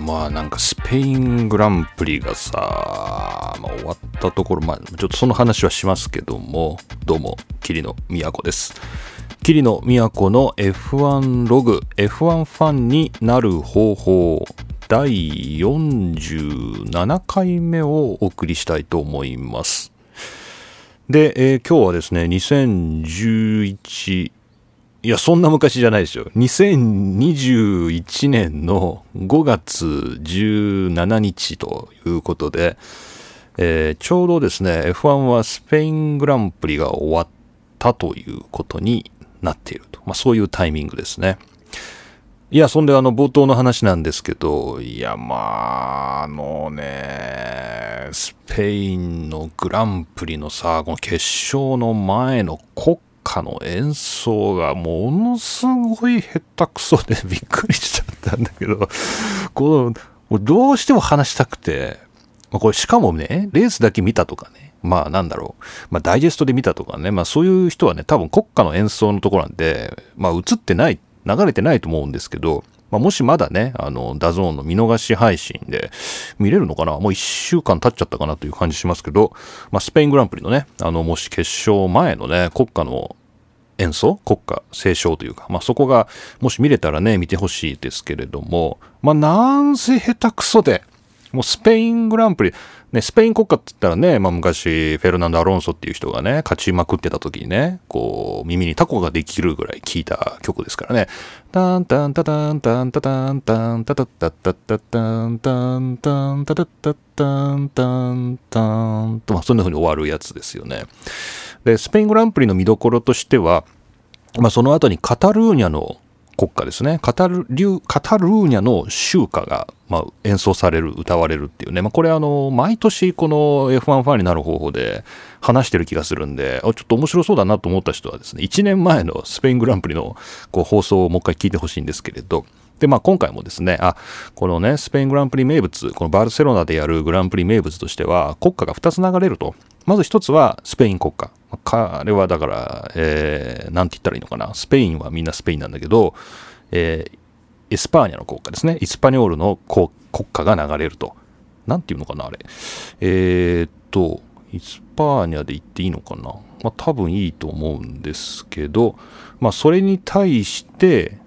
まあなんかスペイングランプリがさ、まあ、終わったところ、まあちょっとその話はしますけども、どうも、桐野都です。桐野都の F1 ログ、F1 ファンになる方法、第47回目をお送りしたいと思います。で、えー、今日はですね、2011いや、そんな昔じゃないですよ。2021年の5月17日ということで、えー、ちょうどですね、F1 はスペイングランプリが終わったということになっていると。まあ、そういうタイミングですね。いや、そんであの冒頭の話なんですけど、いや、まあ、あのね、スペインのグランプリのさ、この決勝の前の国家の演奏がものすごい下手くそでびっくりしちゃったんだけど、この、どうしても話したくて、これしかもね、レースだけ見たとかね、まあなんだろう、まあダイジェストで見たとかね、まあそういう人はね、多分国歌の演奏のところなんで、まあ映ってない、流れてないと思うんですけど、まあ、もしまだね、あの、 DAZN の見逃し配信で見れるのかな？もう一週間経っちゃったかなという感じしますけど、まあ、スペイングランプリのね、あの、もし決勝前のね、国歌の演奏？国歌斉唱というか、まあ、そこがもし見れたらね見てほしいですけれども。まあなんせ下手くそでもうスペイングランプリね、スペイン国家って言ったらね、まあ、昔、フェルナンド・アロンソっていう人がね、勝ちまくってた時にね、こう、耳にタコができるぐらい聴いた曲ですからね。タンタンタタンタンタタンタンタタタタタタンタンタンタタタタンタンタンと、まあ、そんな風に終わるやつですよね。で、スペイングランプリの見どころとしては、まあ、その後にカタルーニャの国歌ですね。カタルカタルーニャの州歌が、まあ、演奏される、歌われるっていうね。まあ、これあの、毎年この F1 ファンになる方法で話してる気がするんで、ちょっと面白そうだなと思った人はですね、1年前のスペイングランプリのこう放送をもう一回聞いてほしいんですけれど、で、まあ今回もですね、あ、このね、スペイングランプリ名物、このバルセロナでやるグランプリ名物としては、国歌が2つ流れると。まず1つはスペイン国歌。彼はだから、えー、なんて言ったらいいのかな。スペインはみんなスペインなんだけど、えー、エスパーニャの国歌ですね。イスパニョールの国歌が流れると。なんていうのかな、あれ。えー、っと、イスパーニャで言っていいのかな。まあ多分いいと思うんですけど、まあそれに対して、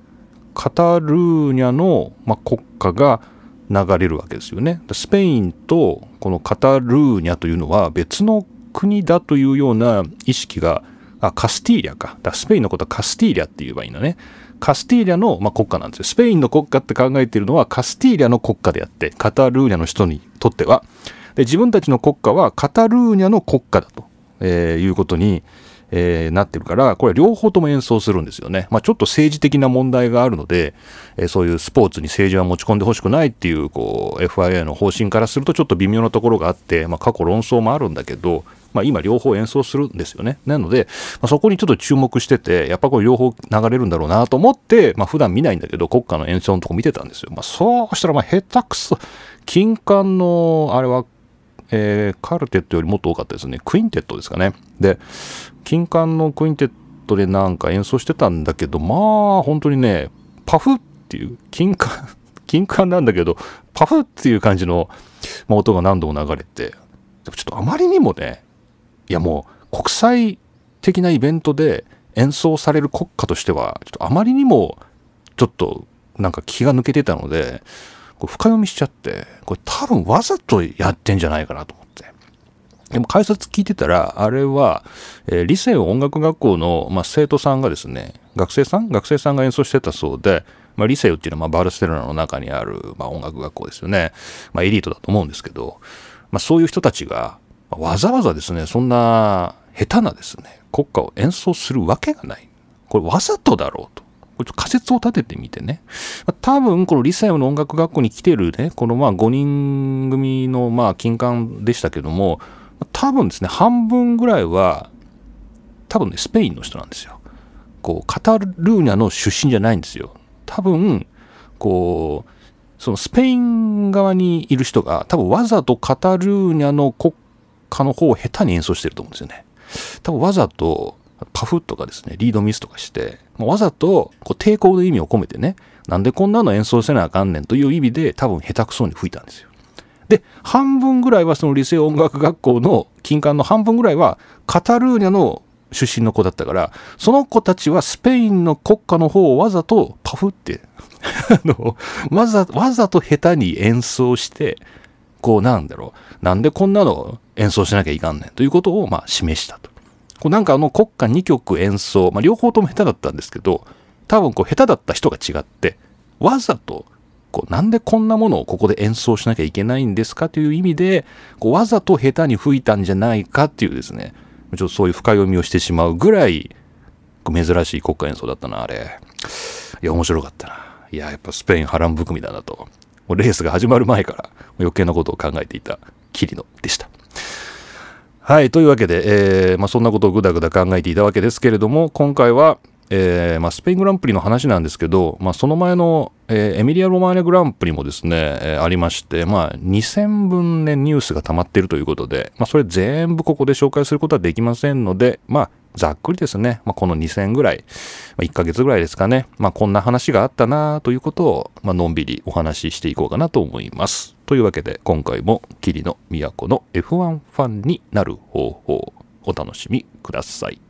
カタルーニャの、まあ、国歌が流れるわけですよね。スペインとこのカタルーニャというのは別の国だというような意識が、あ、カスティーリャか。だスペインのことはカスティーリャって言えばいいのね。カスティーリャの、まあ、国家なんですよ。スペインの国家って考えているのはカスティーリャの国家であって、カタルーニャの人にとっては。で自分たちの国家はカタルーニャの国家だと、えー、いうことに、えー、なってるから、これ両方とも演奏するんですよね。まあ、ちょっと政治的な問題があるので、えー、そういうスポーツに政治は持ち込んでほしくないっていう、こう、FIA の方針からするとちょっと微妙なところがあって、まあ、過去論争もあるんだけど、まあ、今両方演奏するんですよね。なので、まあ、そこにちょっと注目してて、やっぱこれ両方流れるんだろうなと思って、まあ、普段見ないんだけど、国歌の演奏のとこ見てたんですよ。まあ、そうしたら、ま、下手くそ、金管の、あれは、えー、カルテットよりもっと多かったですね。クインテットですかね。で、金管のクインテットでなんか演奏してたんだけど、まあ、本当にね、パフっていう、金管、金管なんだけど、パフっていう感じの、まあ、音が何度も流れて、ちょっとあまりにもね、いやもう国際的なイベントで演奏される国歌としては、ちょっとあまりにもちょっとなんか気が抜けてたので、これ深読みしちゃって、これ多分わざとやってんじゃないかなと思って。でも解説聞いてたら、あれは、えー、理性音楽学校の、まあ、生徒さんがですね、学生さん？学生さんが演奏してたそうで、まあ、リセオっていうのは、まあ、バルセロナの中にある、まあ、音楽学校ですよね。まあ、エリートだと思うんですけど、まあ、そういう人たちが、わざわざですね、そんな下手なですね、国歌を演奏するわけがない。これわざとだろうと。これ仮説を立ててみてね。多分、このリサイムの音楽学校に来てるね、このまあ5人組のまあ金管でしたけども、多分ですね、半分ぐらいは、多分ね、スペインの人なんですよ。こう、カタルーニャの出身じゃないんですよ。多分、こう、そのスペイン側にいる人が、多分わざとカタルーニャの国家の方を下手に演奏してると思うんですよね。多分わざと、パフとかですね、リードミスとかして、わざとこう抵抗の意味を込めてね、なんでこんなの演奏せなあかんねんという意味で多分下手くそに吹いたんですよ。で、半分ぐらいはその理性音楽学校の金管の半分ぐらいはカタルーニャの出身の子だったから、その子たちはスペインの国歌の方をわざとパフって あの、わざ、わざと下手に演奏して、こうなんだろう、なんでこんなの演奏しなきゃいかんねんということをまあ示したと。こうなんかあの国歌2曲演奏、まあ両方とも下手だったんですけど、多分こう下手だった人が違って、わざとこうなんでこんなものをここで演奏しなきゃいけないんですかという意味で、こうわざと下手に吹いたんじゃないかっていうですね、ちょっとそういう深読みをしてしまうぐらい、珍しい国歌演奏だったな、あれ。いや、面白かったな。いや、やっぱスペイン波乱含みだなと。もうレースが始まる前から余計なことを考えていた桐野でした。はい。というわけで、えー、まあ、そんなことをぐだぐだ考えていたわけですけれども、今回は、えー、まあ、スペイングランプリの話なんですけど、まあ、その前の、えー、エミリア・ロマーネグランプリもですね、えー、ありまして、まあ、2000分ね、ニュースが溜まっているということで、まあ、それ全部ここで紹介することはできませんので、まあ、ざっくりですね、まあ、この2000ぐらい、まあ、1ヶ月ぐらいですかね、まあ、こんな話があったなということを、まあのんびりお話ししていこうかなと思います。というわけで、今回も霧の都の F1 ファンになる方法、お楽しみください。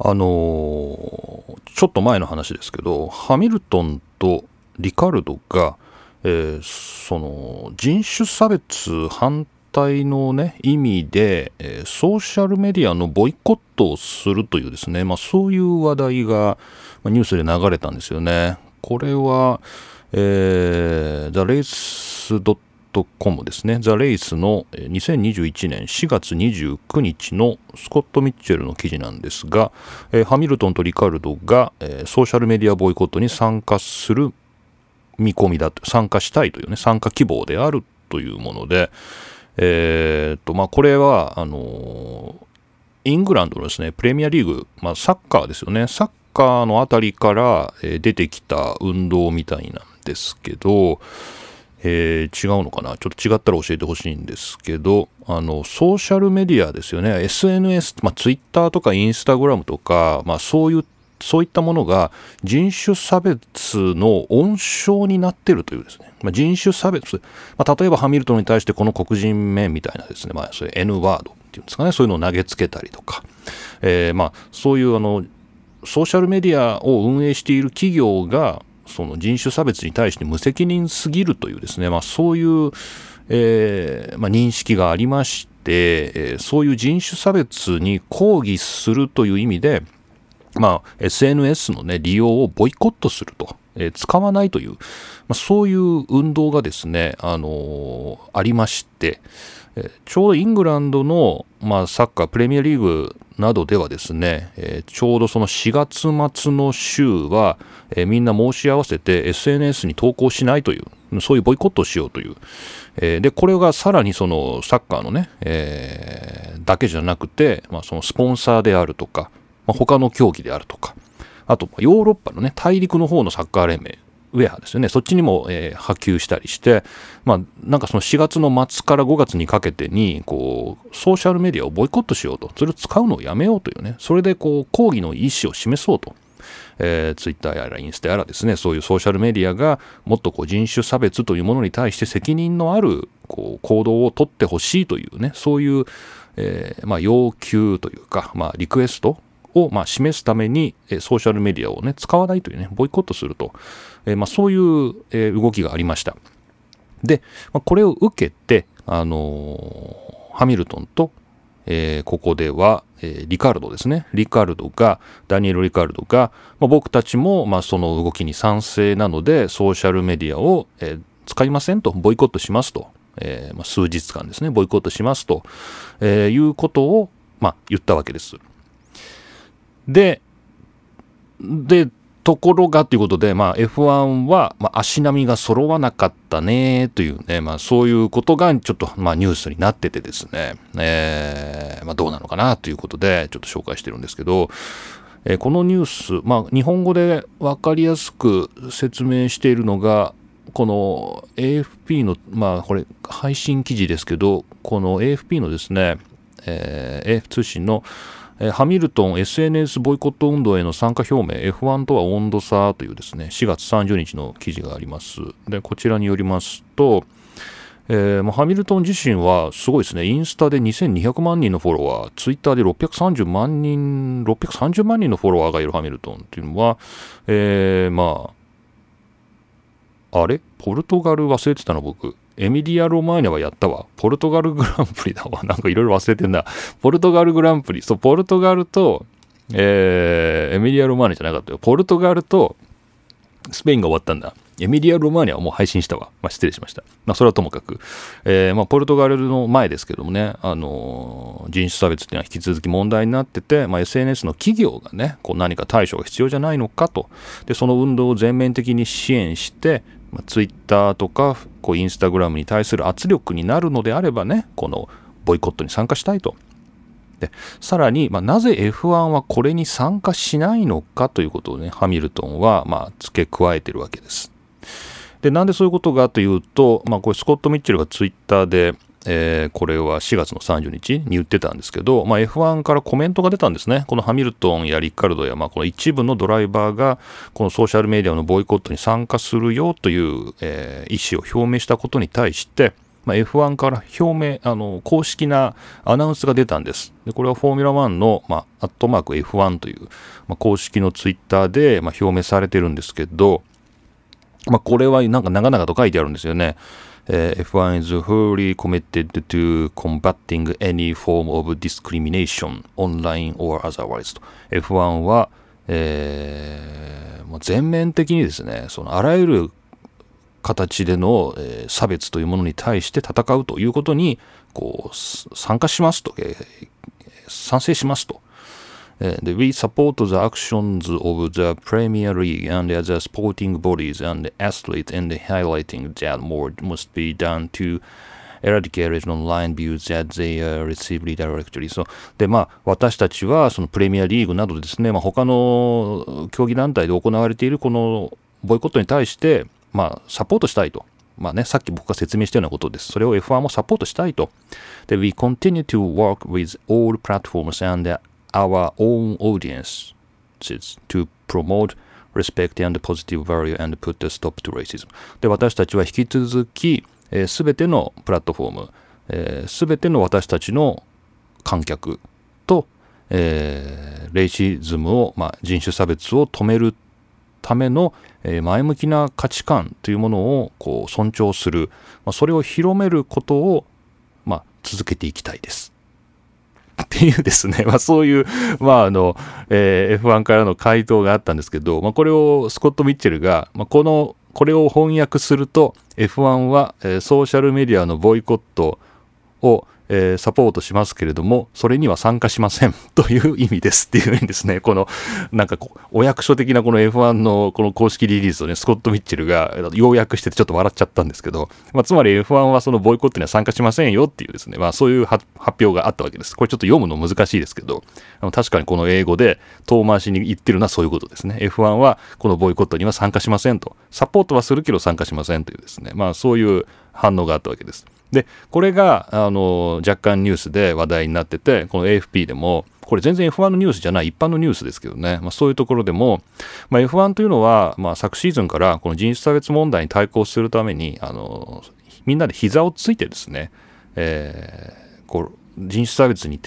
あのー、ちょっと前の話ですけど、ハミルトンとリカルドが、えー、その人種差別反対の、ね、意味で、えー、ソーシャルメディアのボイコットをするというですね、まあ、そういう話題がまニュースで流れたんですよね。これは、えー、The Race .com ですね、ザ・レイスの2021年4月29日のスコット・ミッチェルの記事なんですが、えー、ハミルトンとリカルドが、えー、ソーシャルメディアボイコットに参加する見込みだと、参加したいというね、参加希望であるというもので、えー、と、まあ、これは、あのイングランドのですね、プレミアリーグ、まあ、サッカーですよね、サッカーのあたりから出てきた運動みたいなんですけど、えー、違うのかな？ちょっと違ったら教えてほしいんですけど、あの、ソーシャルメディアですよね。SNS、まあ、ツイッターとかインスタグラムとか、まあ、そういう、そういったものが人種差別の温床になってるというですね。まあ、人種差別、まあ、例えばハミルトンに対してこの黒人面みたいなですね、まあ、それ N ワードっていうんですかね、そういうのを投げつけたりとか、えー、まあ、そういうあの、ソーシャルメディアを運営している企業が、その人種差別に対して無責任すぎるというですね、まあ、そういう、えーまあ、認識がありまして、えー、そういう人種差別に抗議するという意味で、まあ、SNS の、ね、利用をボイコットすると、えー、使わないという、まあ、そういう運動がですね、あのー、ありまして、えちょうどイングランドの、まあ、サッカープレミアリーグなどではですね、え、ちょうどその4月末の週は、え、みんな申し合わせて SNS に投稿しないという、そういうボイコットをしようという。え、で、これがさらにそのサッカーのね、え、だけじゃなくて、まあ、そのスポンサーであるとか、まあ、他の競技であるとか、あとヨーロッパのね、大陸の方のサッカー連盟、ウェアですよね、そっちにも、えー、波及したりして、まあ、なんかその4月の末から5月にかけてに、こう、ソーシャルメディアをボイコットしようと、それを使うのをやめようというね、それでこう、抗議の意思を示そうと。えー、ツイッターやらインスタやらですね、そういうソーシャルメディアがもっとこう人種差別というものに対して責任のあるこう行動をとってほしいというね、そういう、えー、まあ、要求というか、まあ、リクエストをまあ示すために、ソーシャルメディアをね、使わないというね、ボイコットすると、え、ま、そういう、え動きがありました。で、まあ、これを受けて、あのハミルトンと、え、ここでは、え、リカルドですね。リカルドが、ダニエル・リカルドが、ま、僕たちも、ま、その動きに賛成なので、ソーシャルメディアを、え、使いませんと、ボイコットしますと、えま、数日間ですね、ボイコットしますと、えいうことを、ま、言ったわけです。で、で、ところがということで、まあ、F1 は、まあ、足並みが揃わなかったねというね、まあ、そういうことがちょっと、まあ、ニュースになっててですね、えー、まあ、どうなのかなということで、ちょっと紹介してるんですけど、えー、このニュース、まあ、日本語で分かりやすく説明しているのが、この AFP の、まあ、これ、配信記事ですけど、この AFP のですね、えー、AF 通信のえハミルトン SNS ボイコット運動への参加表明 F1 とは温度差というですね4月30日の記事があります。でこちらによりますと、えー、ハミルトン自身はすごいですね。インスタで2200万人のフォロワーツイッターで630万人630万人のフォロワーがいるハミルトンっていうのは、えー、まああれ？ポルトガル？忘れてたの僕。エミリア・ロマーニャはやったわ。ポルトガルグランプリだわ。なんかいろいろ忘れてんな。ポルトガルグランプリ。そう、ポルトガルと、えー、エミリア・ロマーニャじゃなかったよ。ポルトガルとスペインが終わったんだ。エミリア・ロマーニャはもう配信したわ。まあ、失礼しました。まあ、それはともかく。えー、まあ、ポルトガルの前ですけどもね、あのー、人種差別っていうのは引き続き問題になってて、まあ、SNS の企業がね、こう何か対処が必要じゃないのかと。で、その運動を全面的に支援して、まあ、ツイッターとかこうインスタグラムに対する圧力になるのであればねこのボイコットに参加したいと。でさらに、まあ、なぜ F1 はこれに参加しないのかということをねハミルトンは、まあ、付け加えてるわけです。でなんでそういうことかというと、まあ、これスコット・ミッチェルがツイッターでえー、これは4月の30日に言ってたんですけど、まあ、F1 からコメントが出たんですね。このハミルトンやリッカルドや、まあ、この一部のドライバーが、このソーシャルメディアのボイコットに参加するよという、えー、意思を表明したことに対して、まあ、F1 から表明、あの、公式なアナウンスが出たんです。で、これはフォーミュラ1の、まあ、アットマーク F1 という、まあ、公式のツイッターで、まあ、表明されてるんですけど、まあ、これはなんか長々と書いてあるんですよね。F1 is wholly committed to combating any form of discrimination online or otherwise. F1 は、えー、全面的にですねそのあらゆる形での、えー、差別というものに対して戦うということにこう参加しますと、えー、賛成しますと And we support the actions of the Premier League and other sporting bodies and athletes and highlighting that more must be done to eradicate online views that they receive directly. So, で、まあ、私たちはそのプレミアリーグなどですね、まあ、他の競技団体で行われているこのボイコットに対して、まあ、サポートしたいと。まあね、さっき僕が説明したようなことです。それを F1 もサポートしたいと。で、We continue to work with all platforms and our own audiences to promote respect and positive value and put a stop to racism で私たちは引き続きすべ、えー、てのプラットフォームすべ、えー、ての私たちの観客と、えー、レイシズムを、まあ、人種差別を止めるための、えー、前向きな価値観というものをこう尊重する、まあ、それを広めることを、まあ、続けていきたいです。っていうですね、まあ、そういう、まああのえー、F1 からの回答があったんですけど、まあ、これをスコット・ミッチェルが、まあ、このこれを翻訳すると F1 は、えー、ソーシャルメディアのボイコットを、えー、サポートしますけれども、それには参加しません という意味ですっていうふうにですね、この、なんかお役所的なこの F1 のこの公式リリースをね、スコット・ミッチェルが要約しててちょっと笑っちゃったんですけど、まあ、つまり F1 はそのボイコットには参加しませんよっていうですね、まあそういう発表があったわけです。これちょっと読むの難しいですけど、確かにこの英語で遠回しに言ってるのはそういうことですね。F1 はこのボイコットには参加しませんと。サポートはするけど参加しませんというですね、まあそういう反応があったわけです。で、これが、あの、若干ニュースで話題になってて、この AFP でも、これ全然 F1 のニュースじゃない一般のニュースですけどね、まあ、そういうところでも、まあ、F1 というのは、まあ、昨シーズンからこの人種差別問題に対抗するために、あの、みんなで膝をついてですね、えー、こう、人種差別に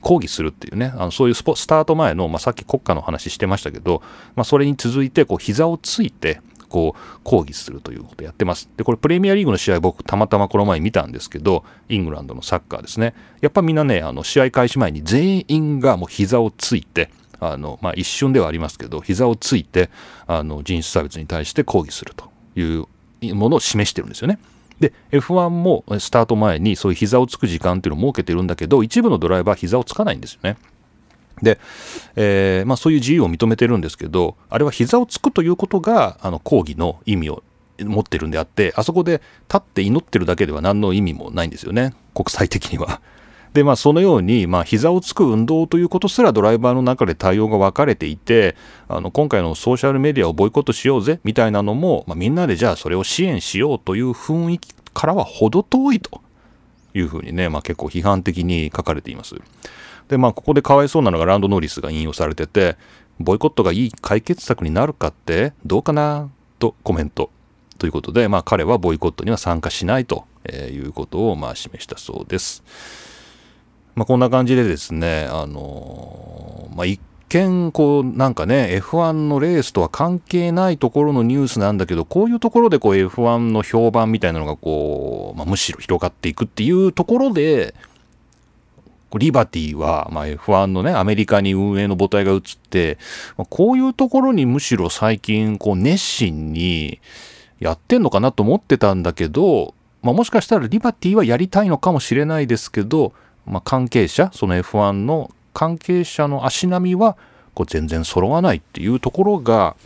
抗議するっていうね、あのそういうスポスタート前の、まあ、さっき国家の話してましたけど、まあ、それに続いてこう膝をついて、こう抗議するということをやってます。で、これプレミアリーグの試合僕たまたまこの前見たんですけど、イングランドのサッカーですね。やっぱみんなね、あの試合開始前に全員がもう膝をついて、あの、まあ、一瞬ではありますけど、膝をついて、あの、人種差別に対して抗議するというものを示してるんですよね。で、F1 もスタート前にそういう膝をつく時間っていうのを設けてるんだけど、一部のドライバーは膝をつかないんですよね。で、えー、まあ、そういう自由を認めてるんですけどあれは膝をつくということがあの抗議の意味を持ってるんであってあそこで立って祈ってるだけでは何の意味もないんですよね国際的には。でまあそのように、まあ、膝をつく運動ということすらドライバーの中で対応が分かれていてあの今回のソーシャルメディアをボイコットしようぜみたいなのも、まあ、みんなでじゃあそれを支援しようという雰囲気からは程遠いというふうにね、まあ、結構批判的に書かれています。で、まあ、ここでかわいそうなのがランド・ノーリスが引用されてて、ボイコットがいい解決策になるかってどうかな？とコメント。ということで、まあ、彼はボイコットには参加しないということをまあ示したそうです。まあ、こんな感じでですね、あのまあ、一見こうなんかね F1 のレースとは関係ないところのニュースなんだけどこういうところでこう F1 の評判みたいなのがこう、まあ、むしろ広がっていくっていうところでリバティは、まあ、F1 のねアメリカに運営の母体が移って、まあ、こういうところにむしろ最近こう熱心にやってんのかなと思ってたんだけど、まあ、もしかしたらリバティはやりたいのかもしれないですけど、まあ、関係者その F1 の関係者の足並みはこう全然揃わないっていうところが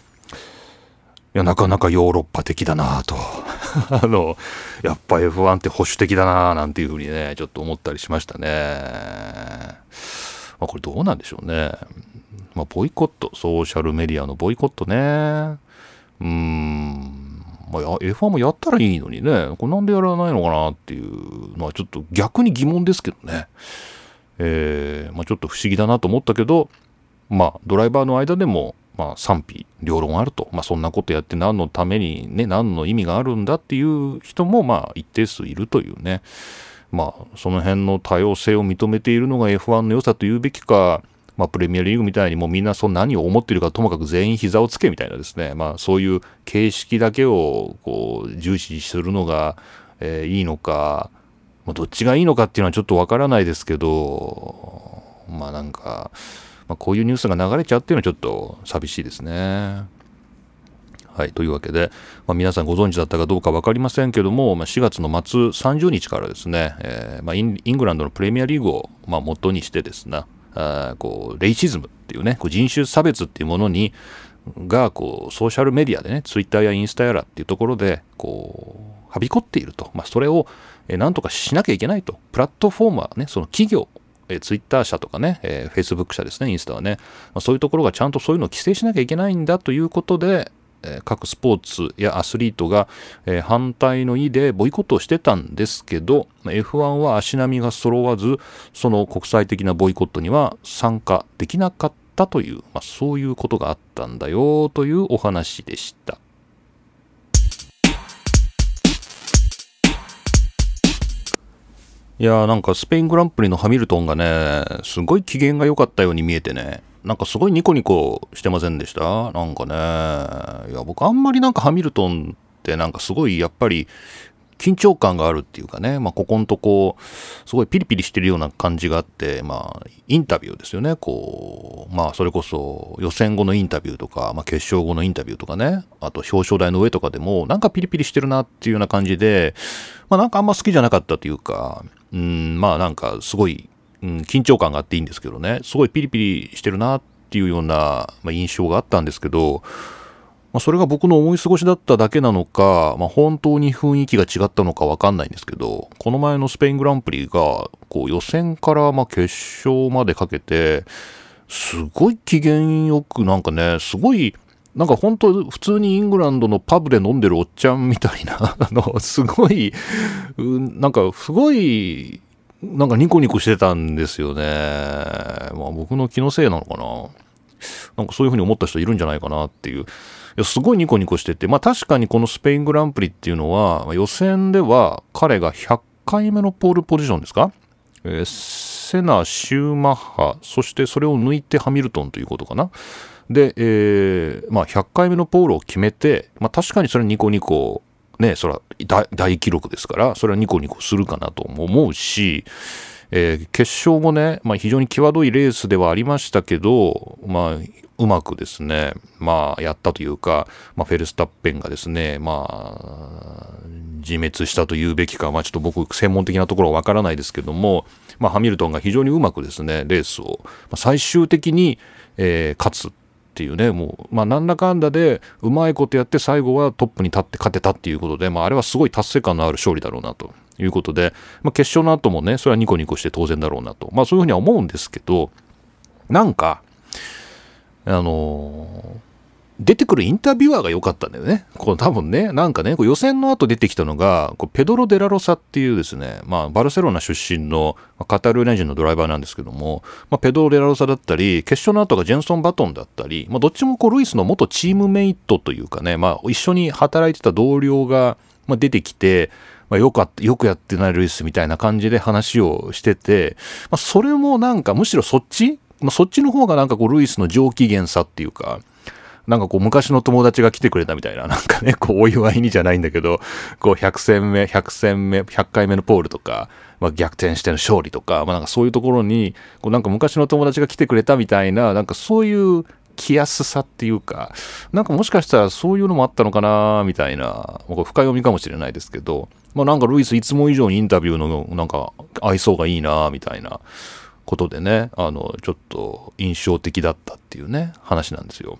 やなかなかヨーロッパ的だなと。あのやっぱ F1 って保守的だななんていうふうにねちょっと思ったりしましたね、まあ、これどうなんでしょうね。まあボイコットソーシャルメディアのボイコットね。うん。まあ、F1 もやったらいいのにね。これなんでやらないのかなっていうのはちょっと逆に疑問ですけどね。えー、まあ、ちょっと不思議だなと思ったけど、まあ、ドライバーの間でも、まあ、賛否両論あると、まあ、そんなことやって何のためにね何の意味があるんだっていう人もまあ一定数いるというね。まあその辺の多様性を認めているのが F1 の良さというべきかまあ、プレミアリーグみたいにもうみんなその何を思っているかともかく全員膝をつけみたいなですね、まあ、そういう形式だけをこう重視するのが、えー、いいのか、まあ、どっちがいいのかっていうのはちょっとわからないですけど、まあなんか、まあ、こういうニュースが流れちゃうっていうのはちょっと寂しいですね。はい。というわけで、まあ、皆さんご存知だったかどうか分かりませんけども、まあ、4月の末30日からですね、えー、まあ、イングランドのプレミアリーグを、まあ、元にしてですね、あこうレイシズムっていうね、こう人種差別っていうものに、がこうソーシャルメディアでね、ツイッターやインスタやらっていうところで、こう、はびこっていると。まあ、それを、なんとかしなきゃいけないと。プラットフォームはね、その企業、えツイッター社とかね、えー、フェイスブック社ですね、インスタはね、まあ、そういうところがちゃんとそういうのを規制しなきゃいけないんだということで、えー、各スポーツやアスリートが、えー、反対の意でボイコットをしてたんですけど、F1 は足並みが揃わず、その国際的なボイコットには参加できなかったという、まあ、そういうことがあったんだよというお話でした。いやーなんかスペイングランプリのハミルトンがね、すごい機嫌が良かったように見えてね、なんかすごいニコニコしてませんでした？なんかね、いや僕あんまりなんかハミルトンってなんかすごいやっぱり緊張感があるっていうかね、まあ、ここんとこ、すごいピリピリしてるような感じがあって、まあ、インタビューですよね、こう、まあ、それこそ予選後のインタビューとか、まあ、決勝後のインタビューとかね、あと表彰台の上とかでも、なんかピリピリしてるなっていうような感じで、まあ、なんかあんま好きじゃなかったというか、うん、まあ、なんかすごい、うん、緊張感があっていいんですけどね、すごいピリピリしてるなっていうような、まあ、印象があったんですけど、まあ、それが僕の思い過ごしだっただけなのか、まあ、本当に雰囲気が違ったのかわかんないんですけど、この前のスペイングランプリが、こう予選からま決勝までかけて、すごい機嫌よくなんかね、すごい、なんか本当普通にイングランドのパブで飲んでるおっちゃんみたいな、あの、すごい、なんかすごい、なんかニコニコしてたんですよね。まあ僕の気のせいなのかな。なんかそういうふうに思った人いるんじゃないかなっていう。いやすごいニコニコしてて、まあ確かにこのスペイングランプリっていうのは、予選では彼が100回目のポールポジションですか、えー、セナ、シューマッハ、そしてそれを抜いてハミルトンということかな。で、えー、まあ100回目のポールを決めて、まあ確かにそれニコニコ、ね、それは大記録ですから、それはニコニコするかなと思うし、えー、決勝もね、まあ、非常に際どいレースではありましたけど、まあ、うまくですね、まあ、やったというか、まあ、フェルスタッペンがですね、まあ、自滅したというべきか、まあ、ちょっと僕、専門的なところはわからないですけども、まあ、ハミルトンが非常にうまくですね、レースを、まあ、最終的に、えー、勝つっていうね、もう、まあ、なんだかんだで、うまいことやって、最後はトップに立って勝てたっていうことで、まあ、あれはすごい達成感のある勝利だろうなということで、まあ、決勝の後もね、それはニコニコして当然だろうなと、まあ、そういうふうには思うんですけど、なんか、あの出てくるインタビュアーが良かったんだよね。この多分ね、なんかね、予選の後出てきたのが、こうペドロ・デラロサっていうですね、まあ、バルセロナ出身のカタルーニャ人のドライバーなんですけども、まあ、ペドロ・デラロサだったり、決勝の後がジェンソン・バトンだったり、まあ、どっちもこうルイスの元チームメイトというかね、まあ、一緒に働いてた同僚が、まあ、出てきて、まあ、よくっよくやってないルイスみたいな感じで話をしてて、まあ、それもなんかむしろそっち、まあ、そっちの方がなんかこうルイスの上機嫌さっていうか、なんかこう昔の友達が来てくれたみたいな、なんかね、こうお祝いにじゃないんだけど、こう100戦目、100戦目、100回目のポールとか、まあ、逆転しての勝利とか、まあ、なんかそういうところに、こうなんか昔の友達が来てくれたみたいな、なんかそういう来やすさっていうか、なんかもしかしたらそういうのもあったのかな、みたいな、深読みかもしれないですけど、まあなんかルイスいつも以上にインタビューのなんか愛想がいいな、みたいなことでね、あの、ちょっと印象的だったっていうね、話なんですよ。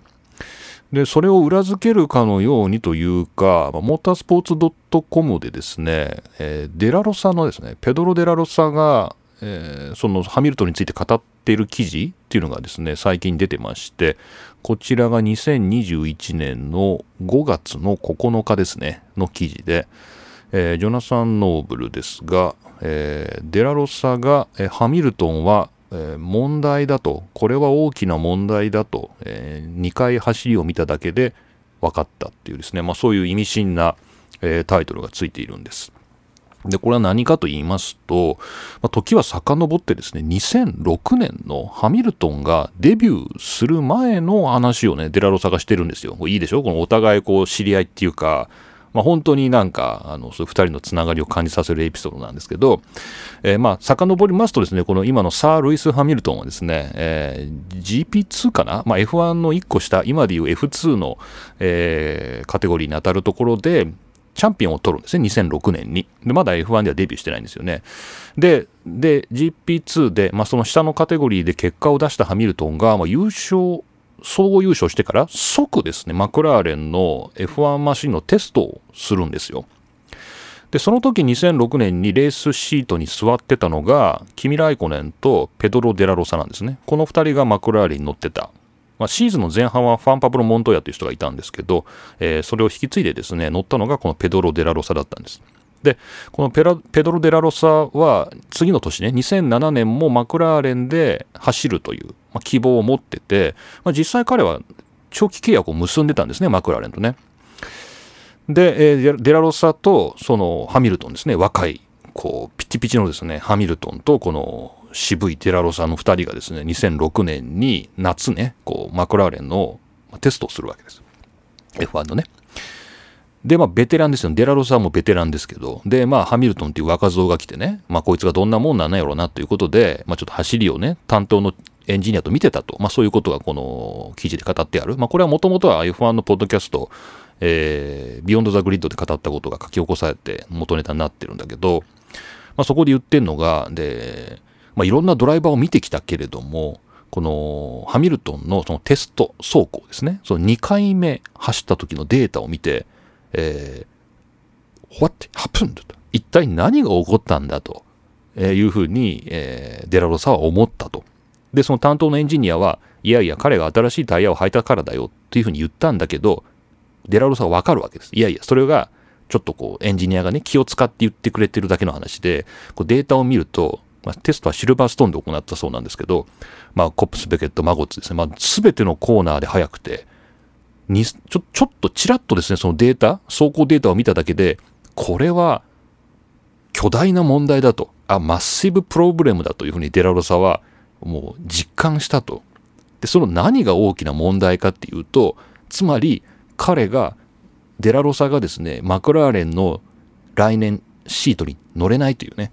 で、それを裏付けるかのようにというか、モータースポーツ .com でですね、えー、デラロサのですね、ペドロ・デラロサが、えー、そのハミルトンについて語っている記事っていうのがですね、最近出てまして、こちらが2021年の5月の9日ですね、の記事で、えー、ジョナサン・ノーブルですが、デラロサが、ハミルトンはえー、問題だと、これは大きな問題だと、えー、2回走りを見ただけで分かったっていうですね、まあ、そういう意味深な、えー、タイトルがついているんです。で、これは何かと言いますと、まあ、時は遡ってですね、2006年のハミルトンがデビューする前の話をね、デラロサがしてるんですよ。いいでしょ？このお互いこう知り合いっていうか、まあ、本当になんか、あの、そういう二人のつながりを感じさせるエピソードなんですけど、えー、まあ、遡りますとですね、この今のサー・ルイス・ハミルトンはですね、えー、GP2 かな、まあ、F1 の1個下、今でいう F2 の、えー、カテゴリーに当たるところで、チャンピオンを取るんですね、2006年に。で、まだ F1 ではデビューしてないんですよね。で、で、GP2 で、まあ、その下のカテゴリーで結果を出したハミルトンが、まあ、優勝総合優勝してから即ですね、マクラーレンの F1 マシンのテストをするんですよ。で、その時2006年にレースシートに座ってたのが、キミ・ライコネンとペドロ・デラロサなんですね。この2人がマクラーレンに乗ってた。まあ、シーズンの前半はファンパブロ・モントヤという人がいたんですけど、えー、それを引き継いでですね、乗ったのがこのペドロ・デラロサだったんです。で、このペラペドロ・デラロサは次の年ね、2007年もマクラーレンで走るという、まあ、希望を持ってて、まあ、実際彼は長期契約を結んでたんですね、マクラーレンとね。で、えー、デラロサとそのハミルトンですね、若い、こう、ピチピチのですね、ハミルトンとこの渋いデラロサの2人がですね、2006年に夏ね、こう、マクラーレンのテストをするわけです。F1 のね。で、まあ、ベテランですよ。デラロサもベテランですけど、で、まあ、ハミルトンっていう若造が来てね、まあ、こいつがどんなもんなんやろうなということで、まあ、ちょっと走りをね、担当のエンジニアと見てたと、まあ、そういうことがこの記事で語ってある。まあ、これはもともとは F1 のポッドキャスト、えー、 Beyond the Grid で語ったことが書き起こされて元ネタになってるんだけど、まあ、そこで言ってんのが、で、まあ、いろんなドライバーを見てきたけれども、このハミルトンのそのテスト走行ですね、その2回目走った時のデータを見て、えー、What happened? と一体何が起こったんだというふうに、えー、デラロサは思ったと。で、その担当のエンジニアは、いやいや、彼が新しいタイヤを履いたからだよっていうふうに言ったんだけど、デラロサはわかるわけです。いやいや、それが、ちょっとこう、エンジニアがね、気を使って言ってくれてるだけの話で、こうデータを見ると、まあ、テストはシルバーストーンで行ったそうなんですけど、まあ、コップス、ベケット、マゴッツですね。まあ、すべてのコーナーで速くて、にちょ、ちょっとちらっとですね、そのデータ、走行データを見ただけで、これは巨大な問題だと、あ、マッシブプロブレムだというふうにデラロサはもう実感したと。で、その何が大きな問題かっていうと、つまり彼が、デラロサがですね、マクラーレンの来年シートに乗れないというね、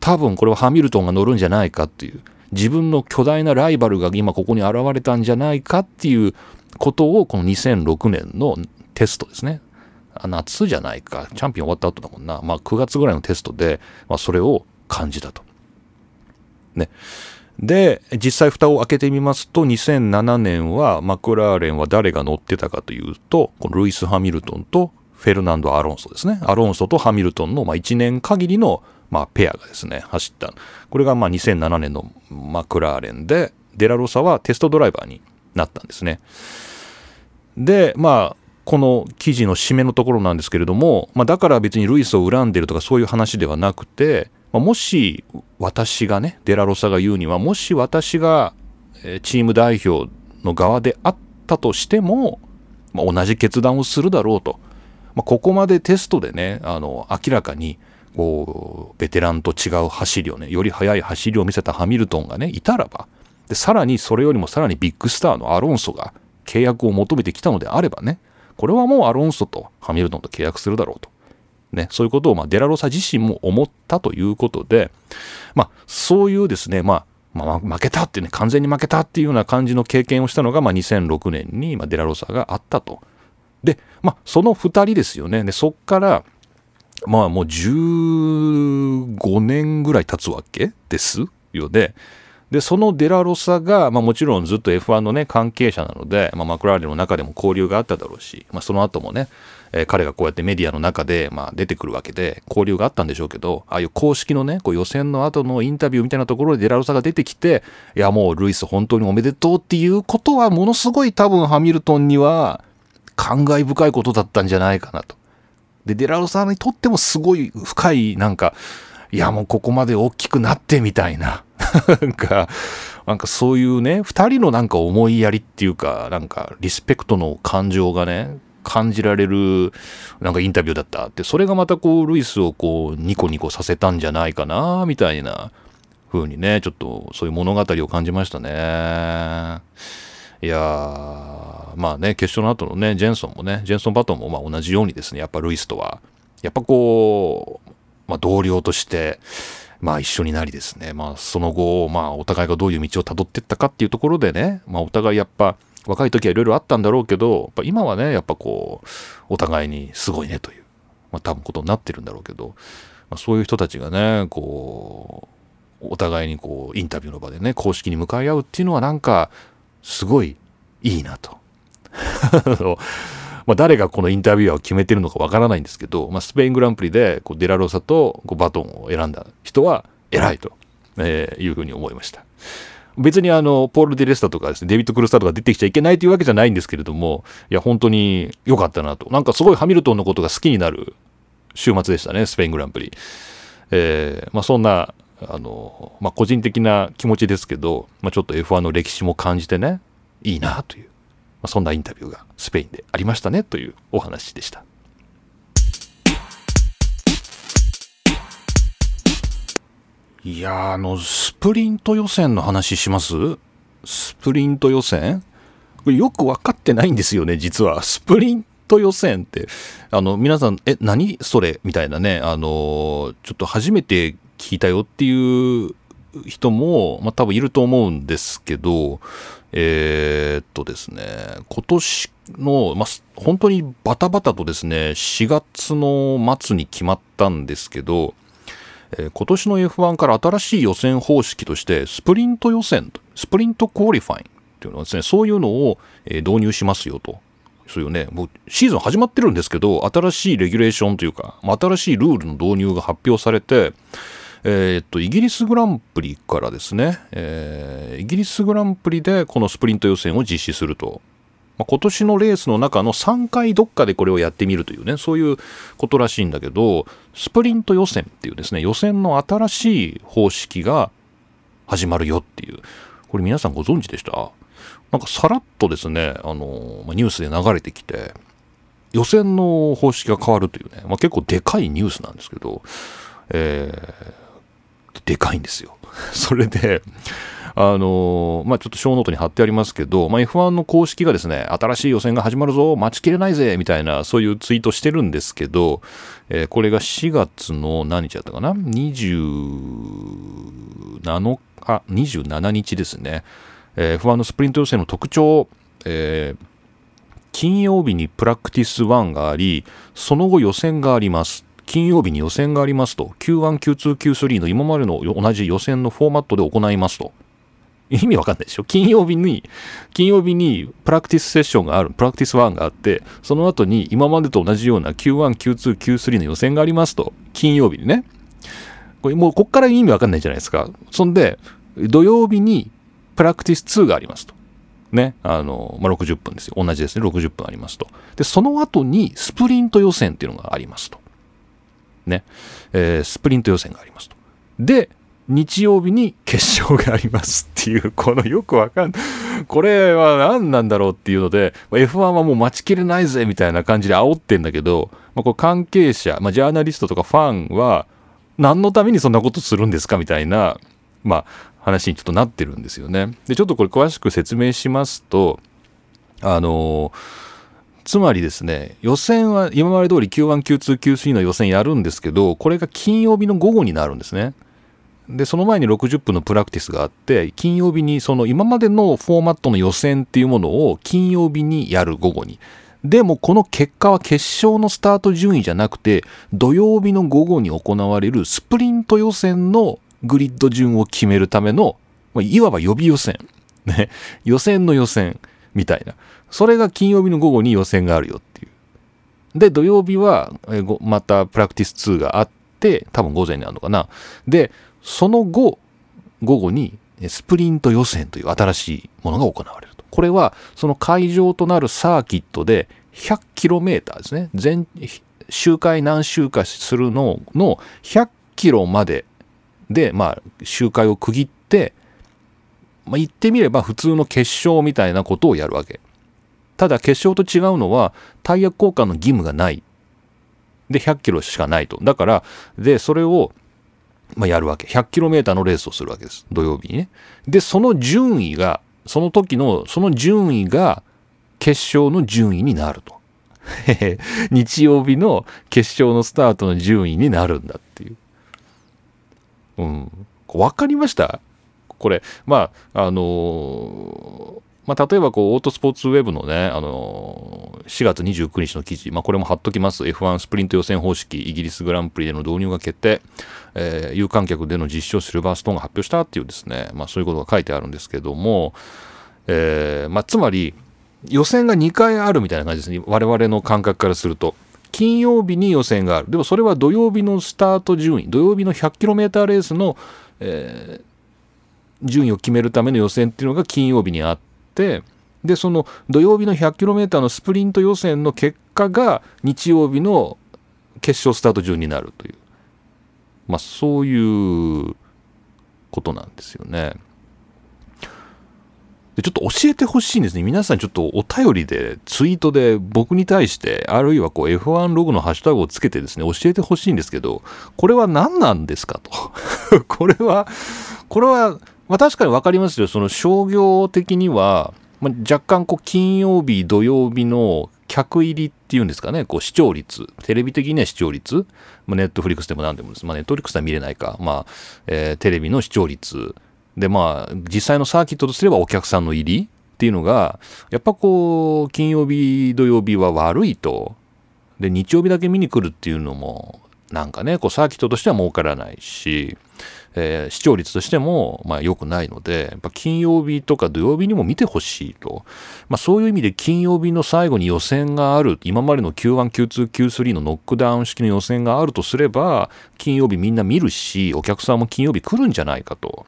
多分これはハミルトンが乗るんじゃないかっていう、自分の巨大なライバルが今ここに現れたんじゃないかっていうことをこの2006年のテストですね。夏じゃないか。チャンピオン終わった後だもんな。まあ9月ぐらいのテストで、まあそれを感じたと。ね。で、実際蓋を開けてみますと、2007年はマクラーレンは誰が乗ってたかというと、このルイス・ハミルトンとフェルナンド・アロンソですね。アロンソとハミルトンのま1年限りのまペアがですね、走った。これがまあ2007年のマクラーレンで、デラロサはテストドライバーになったんですね。でまあこの記事の締めのところなんですけれども、まあ、だから別にルイスを恨んでるとかそういう話ではなくて、まあ、もし私がねデラロサが言うにはもし私がチーム代表の側であったとしても、まあ、同じ決断をするだろうと、まあ、ここまでテストでねあの明らかにこうベテランと違う走りをねより速い走りを見せたハミルトンがねいたらばでさらにそれよりもさらにビッグスターのアロンソが契約を求めてきたのであればねこれはもうアロンソとハミルトンと契約するだろうと。ね、そういうことを、まあ、デラロサ自身も思ったということで、まあ、そういうですね、まあ、まあ、負けたってね、完全に負けたっていうような感じの経験をしたのが、まあ、2006年に、まあ、デラロサがあったと。で、まあ、その2人ですよね。で、そっから、まあ、もう15年ぐらい経つわけですよね。で、そのデラロサが、まあ、もちろんずっと F1 のね、関係者なので、まあ、マクラーレンの中でも交流があっただろうし、まあ、その後もね、えー、彼がこうやってメディアの中で、まあ、出てくるわけで、交流があったんでしょうけど、ああいう公式のね、こう予選の後のインタビューみたいなところでデラロサが出てきて、いや、もうルイス本当におめでとうっていうことは、ものすごい多分ハミルトンには感慨深いことだったんじゃないかなと。で、デラロサにとってもすごい深い、なんか、いや、もうここまで大きくなってみたいな。なんか、なんかそういうね、二人のなんか思いやりっていうか、なんかリスペクトの感情がね、感じられるなんかインタビューだったって、それがまたこう、ルイスをこう、ニコニコさせたんじゃないかな、みたいな風にね、ちょっとそういう物語を感じましたね。いやー、まあね、決勝の後のね、ジェンソンもね、ジェンソン・バトンもまあ同じようにですね、やっぱルイスとは、やっぱこう、まあ同僚として、まあ一緒になりですね、まあその後、まあお互いがどういう道をたどっていったかっていうところでね、まあお互いやっぱ若い時はいろいろあったんだろうけど、今はね、やっぱこう、お互いにすごいねという、まあ多分ことになってるんだろうけど、まあ、そういう人たちがね、こう、お互いにこう、インタビューの場でね、公式に向かい合うっていうのはなんか、すごいいいなと。まあ、誰がこのインタビュアーを決めてるのかわからないんですけど、まあ、スペイングランプリでこうデラロサとこうバトンを選んだ人は偉いと、えー、いうふうに思いました。別にあの、ポール・デレスタとかですね、デビッド・クルスターとか出てきちゃいけないというわけじゃないんですけれども、いや、本当に良かったなと。なんかすごいハミルトンのことが好きになる週末でしたね、スペイングランプリ。えー、まあそんな、あの、まあ個人的な気持ちですけど、まあちょっと F1 の歴史も感じてね、いいなというまあ、そんなインタビューがスペインでありましたねというお話でした。いやあの、スプリント予選の話します？スプリント予選？これよく分かってないんですよね、実は。スプリント予選って。あの、皆さん、え、何それ？みたいなね、あの、ちょっと初めて聞いたよっていう人も、まあ、多分いると思うんですけど、えー、っとですね、今年の、まあ、本当にバタバタとですね、4月の末に決まったんですけど、えー、今年の F1 から新しい予選方式として、スプリント予選、 Sprint Qualifying っていうのはですね、そういうのを、え導入しますよと。そういうね、もうシーズン始まってるんですけど、新しいレギュレーションというか、新しいルールの導入が発表されて、えー、っと、イギリスグランプリからですね、えー、イギリスグランプリでこのスプリント予選を実施すると。まあ、今年のレースの中の3回どっかでこれをやってみるというね、そういうことらしいんだけど、スプリント予選っていうですね、予選の新しい方式が始まるよっていう。これ皆さんご存知でした？なんかさらっとですね、あの、ニュースで流れてきて、予選の方式が変わるというね、まあ、結構でかいニュースなんですけど、えーでかいんですよ。それで、あのまあ、ちょっとショーノートに貼ってありますけど、まあ、F1 の公式がですね、新しい予選が始まるぞ、待ちきれないぜ、みたいな、そういうツイートしてるんですけど、えー、これが4月の何日だったかな ?27 日、27日ですね。えー、F1 のスプリント予選の特徴、えー、金曜日にプラクティス1があり、その後予選があります。金曜日に予選がありますと、Q1、Q2、Q3 の今までの同じ予選のフォーマットで行いますと。意味わかんないでしょ？金曜日に、金曜日にプラクティスセッションがある、プラクティス1があって、その後に今までと同じような Q1、Q2、Q3 の予選がありますと。金曜日にね。これもうこっから意味わかんないじゃないですか。そんで、土曜日にプラクティス2がありますと。ね、あの、まあ、60分ですよ。同じですね。60分ありますと。で、その後にスプリント予選っていうのがありますと。ね？えー、スプリント予選がありますと。で、日曜日に決勝がありますっていう、このよくわかんない。これは何なんだろうっていうので、F1 はもう待ちきれないぜみたいな感じで煽ってんだけど、まあ、こ関係者、まあ、ジャーナリストとかファンは、何のためにそんなことするんですかみたいな、まあ、話にちょっとなってるんですよね。で、ちょっとこれ詳しく説明しますと、あのつまりですね、予選は今まで通り Q1、Q2、Q3 の予選やるんですけど、これが金曜日の午後になるんですね。で、その前に60分のプラクティスがあって、金曜日にその今までのフォーマットの予選っていうものを金曜日にやる午後に。でもこの結果は決勝のスタート順位じゃなくて、土曜日の午後に行われるスプリント予選のグリッド順を決めるための、まあ、いわば予備予選。ね。予選の予選みたいな。それが金曜日の午後に予選があるよっていう。で、土曜日は、またプラクティス2があって、多分午前にあるのかな。で、その後、午後にスプリント予選という新しいものが行われると。これは、その会場となるサーキットで 100km ですね。全、周回何周かするのの100キロまでで、まあ、周回を区切って、まあ、言ってみれば普通の決勝みたいなことをやるわけ。ただ決勝と違うのはタイヤ交換の義務がない。で、100キロしかないと。だから、で、それを、まあ、やるわけ。100km のレースをするわけです。土曜日にね。で、その順位が、その時の、その順位が決勝の順位になると。日曜日の決勝のスタートの順位になるんだっていう。うん。わかりました？これ、まあ、あのー、まあ、例えばこう、オートスポーツウェブのね、あのー、4月29日の記事、まあ、これも貼っときます。F1 スプリント予選方式、イギリスグランプリでの導入が決定、えー、有観客での実証シルバーストーンが発表したっていうですね、まあ、そういうことが書いてあるんですけども、えー、まあ、つまり、予選が2回あるみたいな感じですね。我々の感覚からすると。金曜日に予選がある。でもそれは土曜日のスタート順位、土曜日の 100km レースの、えー、順位を決めるための予選っていうのが金曜日にあって、で、その土曜日の 100km のスプリント予選の結果が日曜日の決勝スタート順になるという、まあそういうことなんですよね。でちょっと教えてほしいんですね。皆さんちょっとお便りで、ツイートで僕に対して、あるいはこう F1 ログのハッシュタグをつけてですね、教えてほしいんですけど、これは何なんですかと。これは、これは、まあ確かにわかりますよ。その商業的には、まあ、若干こう金曜日、土曜日の客入りっていうんですかね、こう視聴率、テレビ的には視聴率、まあ、ネットフリックスでも何でもです。まあ、ネットフリックスは見れないか、まあ、えー、テレビの視聴率、で、まあ、実際のサーキットとすればお客さんの入りっていうのが、やっぱこう、金曜日、土曜日は悪いと。で、日曜日だけ見に来るっていうのも、なんかね、こう、サーキットとしては儲からないし、えー、視聴率としても、まあ、良くないので、やっぱ金曜日とか土曜日にも見てほしいと。まあ、そういう意味で金曜日の最後に予選がある、今までの Q1、Q2、Q3 のノックダウン式の予選があるとすれば、金曜日みんな見るし、お客さんも金曜日来るんじゃないかと。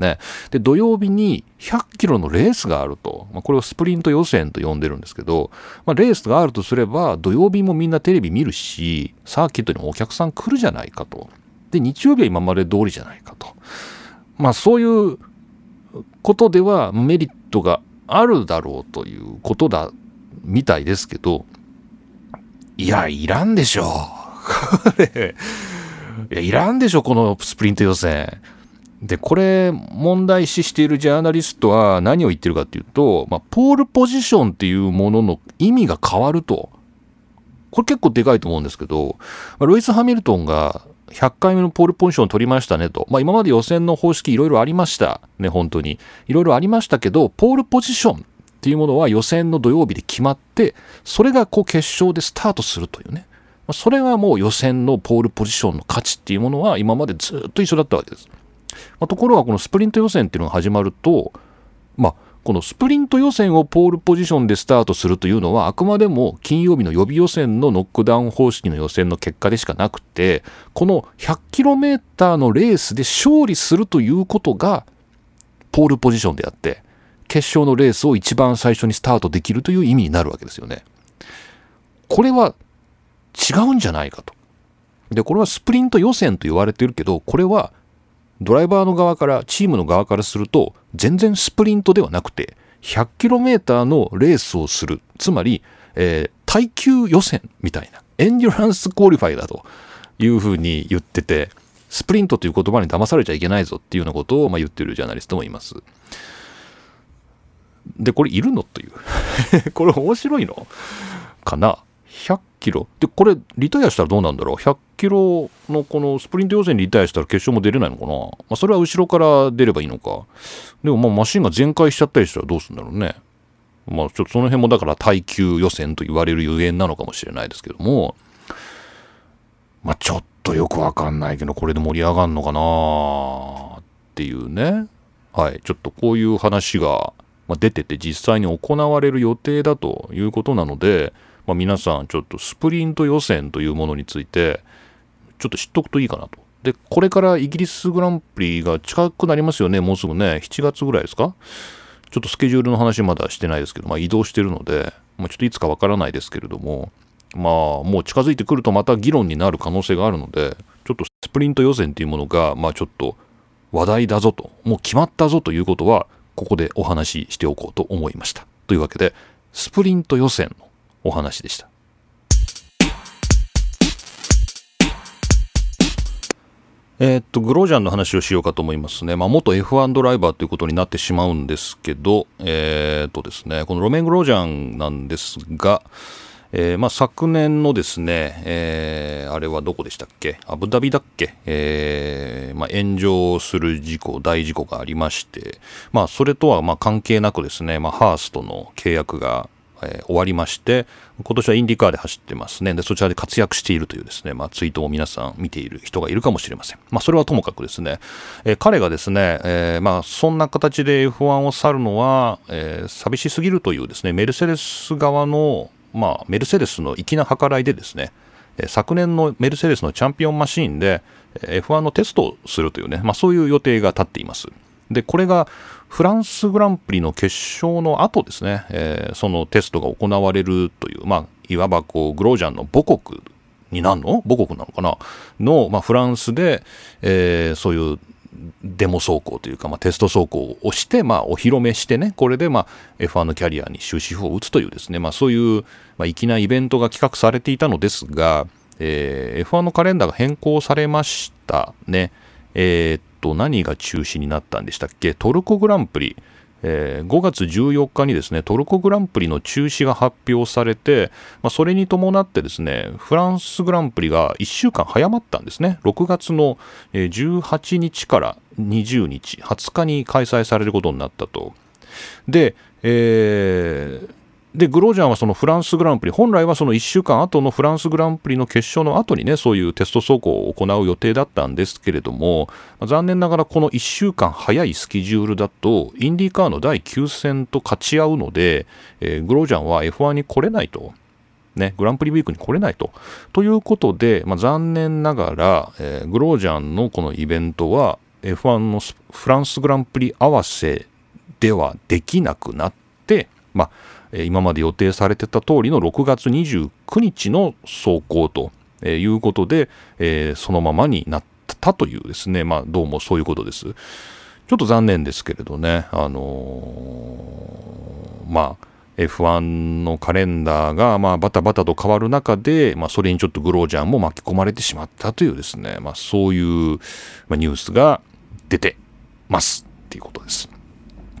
ね。で、土曜日に100キロのレースがあると。まあ、これをスプリント予選と呼んでるんですけど、まあ、レースがあるとすれば、土曜日もみんなテレビ見るし、サーキットにもお客さん来るじゃないかと。で、日曜日は今まで通りじゃないかと。まあ、そういうことではメリットがあるだろうということだ、みたいですけど、いや、いらんでしょう。これ、いや、いらんでしょ、このスプリント予選。で、これ、問題視しているジャーナリストは何を言ってるかっていうと、まあ、ポールポジションっていうものの意味が変わると。これ結構でかいと思うんですけど、まあ、ロイス・ハミルトンが100回目のポールポジションを取りましたねと。まあ、今まで予選の方式いろいろありました。ね、本当に。いろいろありましたけど、ポールポジションっていうものは予選の土曜日で決まって、それがこう決勝でスタートするというね。まあ、それはもう予選のポールポジションの価値っていうものは今までずっと一緒だったわけです。まあ、ところがこのスプリント予選っていうのが始まると、まあ、このスプリント予選をポールポジションでスタートするというのはあくまでも金曜日の予備予選のノックダウン方式の予選の結果でしかなくてこの 100km のレースで勝利するということがポールポジションであって決勝のレースを一番最初にスタートできるという意味になるわけですよね。これは違うんじゃないかと。で、これはスプリント予選と言われてるけど、これはドライバーの側から、チームの側からすると、全然スプリントではなくて、100km のレースをする。つまり、えー、耐久予選みたいな、 endurance qualify だというふうに言ってて、スプリントという言葉に騙されちゃいけないぞっていうようなことを、まあ、言ってるジャーナリストもいます。で、これいるのという。これ面白いの？かな？キロ。で、これ、リタイアしたらどうなんだろう ?100 キロのこのスプリント予選にリタイアしたら決勝も出れないのかな？まあ、それは後ろから出ればいいのか。でも、まあ、マシンが全開しちゃったりしたらどうするんだろうね。まあ、ちょっとその辺もだから耐久予選と言われるゆえんなのかもしれないですけども、まあ、ちょっとよくわかんないけど、これで盛り上がるのかなっていうね。はい。ちょっとこういう話が出てて実際に行われる予定だということなので、まあ、皆さんちょっとスプリント予選というものについてちょっと知っとくといいかなと。で、これからイギリスグランプリが近くなりますよね、もうすぐね、7月ぐらいですか？ちょっとスケジュールの話まだしてないですけど、まあ、移動してるので、まあ、ちょっといつかわからないですけれども、まあ、もう近づいてくるとまた議論になる可能性があるので、ちょっとスプリント予選っていうものが、まあちょっと話題だぞと、もう決まったぞということは、ここでお話ししておこうと思いました。というわけで、スプリント予選のお話でした。えー、っと、グロージャンの話をしようかと思いますね。まあ、元 F1 ドライバーということになってしまうんですけど、えー、っとですね、このロメン・グロージャンなんですが、えー、まあ、昨年のですね、えー、あれはどこでしたっけ？アブダビだっけ、えー、まあ、炎上する事故、大事故がありまして、まあ、それとはま関係なくですね、まあ、ハースとの契約が、え終わりまして、今年はインディカーで走ってますね。で、そちらで活躍しているというですね、まあ、ツイートを皆さん見ている人がいるかもしれません。まあ、それはともかくですね、え彼がですね、えまあ、そんな形で F1 を去るのは、え寂しすぎるというですね、メルセデス側のまあ、メルセデスの粋な計らいでですね、昨年のメルセデスのチャンピオンマシーンで F1 のテストをするというね、まあ、そういう予定が立っています。で、これがフランスグランプリの決勝の後ですね、えー、そのテストが行われるという、まあ、いわばこう、グロージャンの母国になるの？母国なのかな？の、まあ、フランスで、えー、そういうデモ走行というか、まあ、テスト走行をして、まあ、お披露目してね、これで、まあ、F1 のキャリアに終止符を打つというですね、まあ、そういう、まあ、粋なイベントが企画されていたのですが、えー、F1 のカレンダーが変更されましたね。えー、と、何が中止になったんでしたっけ？トルコグランプリ。えー、5月14日にですねトルコグランプリの中止が発表されて、まあ、それに伴ってですねフランスグランプリが1週間早まったんですね6月の18日から20日20日に開催されることになったとで、えー、で、グロージャンはそのフランスグランプリ、本来はその1週間後のフランスグランプリの決勝の後にね、そういうテスト走行を行う予定だったんですけれども、残念ながらこの1週間早いスケジュールだと、インディーカーの第9戦と勝ち合うので、えー、グロージャンは F1 に来れないと。ね、グランプリウィークに来れないと。ということで、まあ、残念ながら、えー、グロージャンのこのイベントは F1 のフランスグランプリ合わせではできなくなって、まあ今まで予定されてた通りの6月29日の走行ということで、えー、そのままになったというですね、まあ、どうもそういうことです。ちょっと残念ですけれどね、あのー、まあ、F1 のカレンダーが、まあ、バタバタと変わる中で、まあ、それにちょっとグロージャンも巻き込まれてしまったというですね、まあ、そういう、ニュースが出てますっていうことです。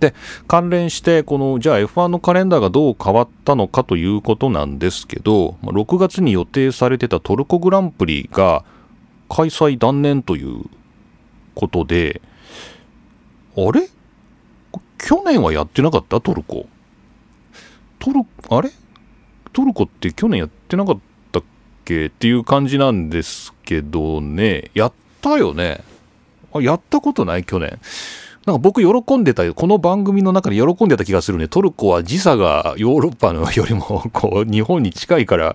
で、関連して、この、じゃあ F1 のカレンダーがどう変わったのかということなんですけど、6月に予定されてたトルコグランプリが開催断念ということで、あれ？去年はやってなかった？トルコ。トル、あれ？トルコって去年やってなかったっけ？っていう感じなんですけどね。やったよね？あ、やったことない？去年。なんか僕喜んでたよ。この番組の中で喜んでた気がするね。トルコは時差がヨーロッパのよりも、こう、日本に近いから、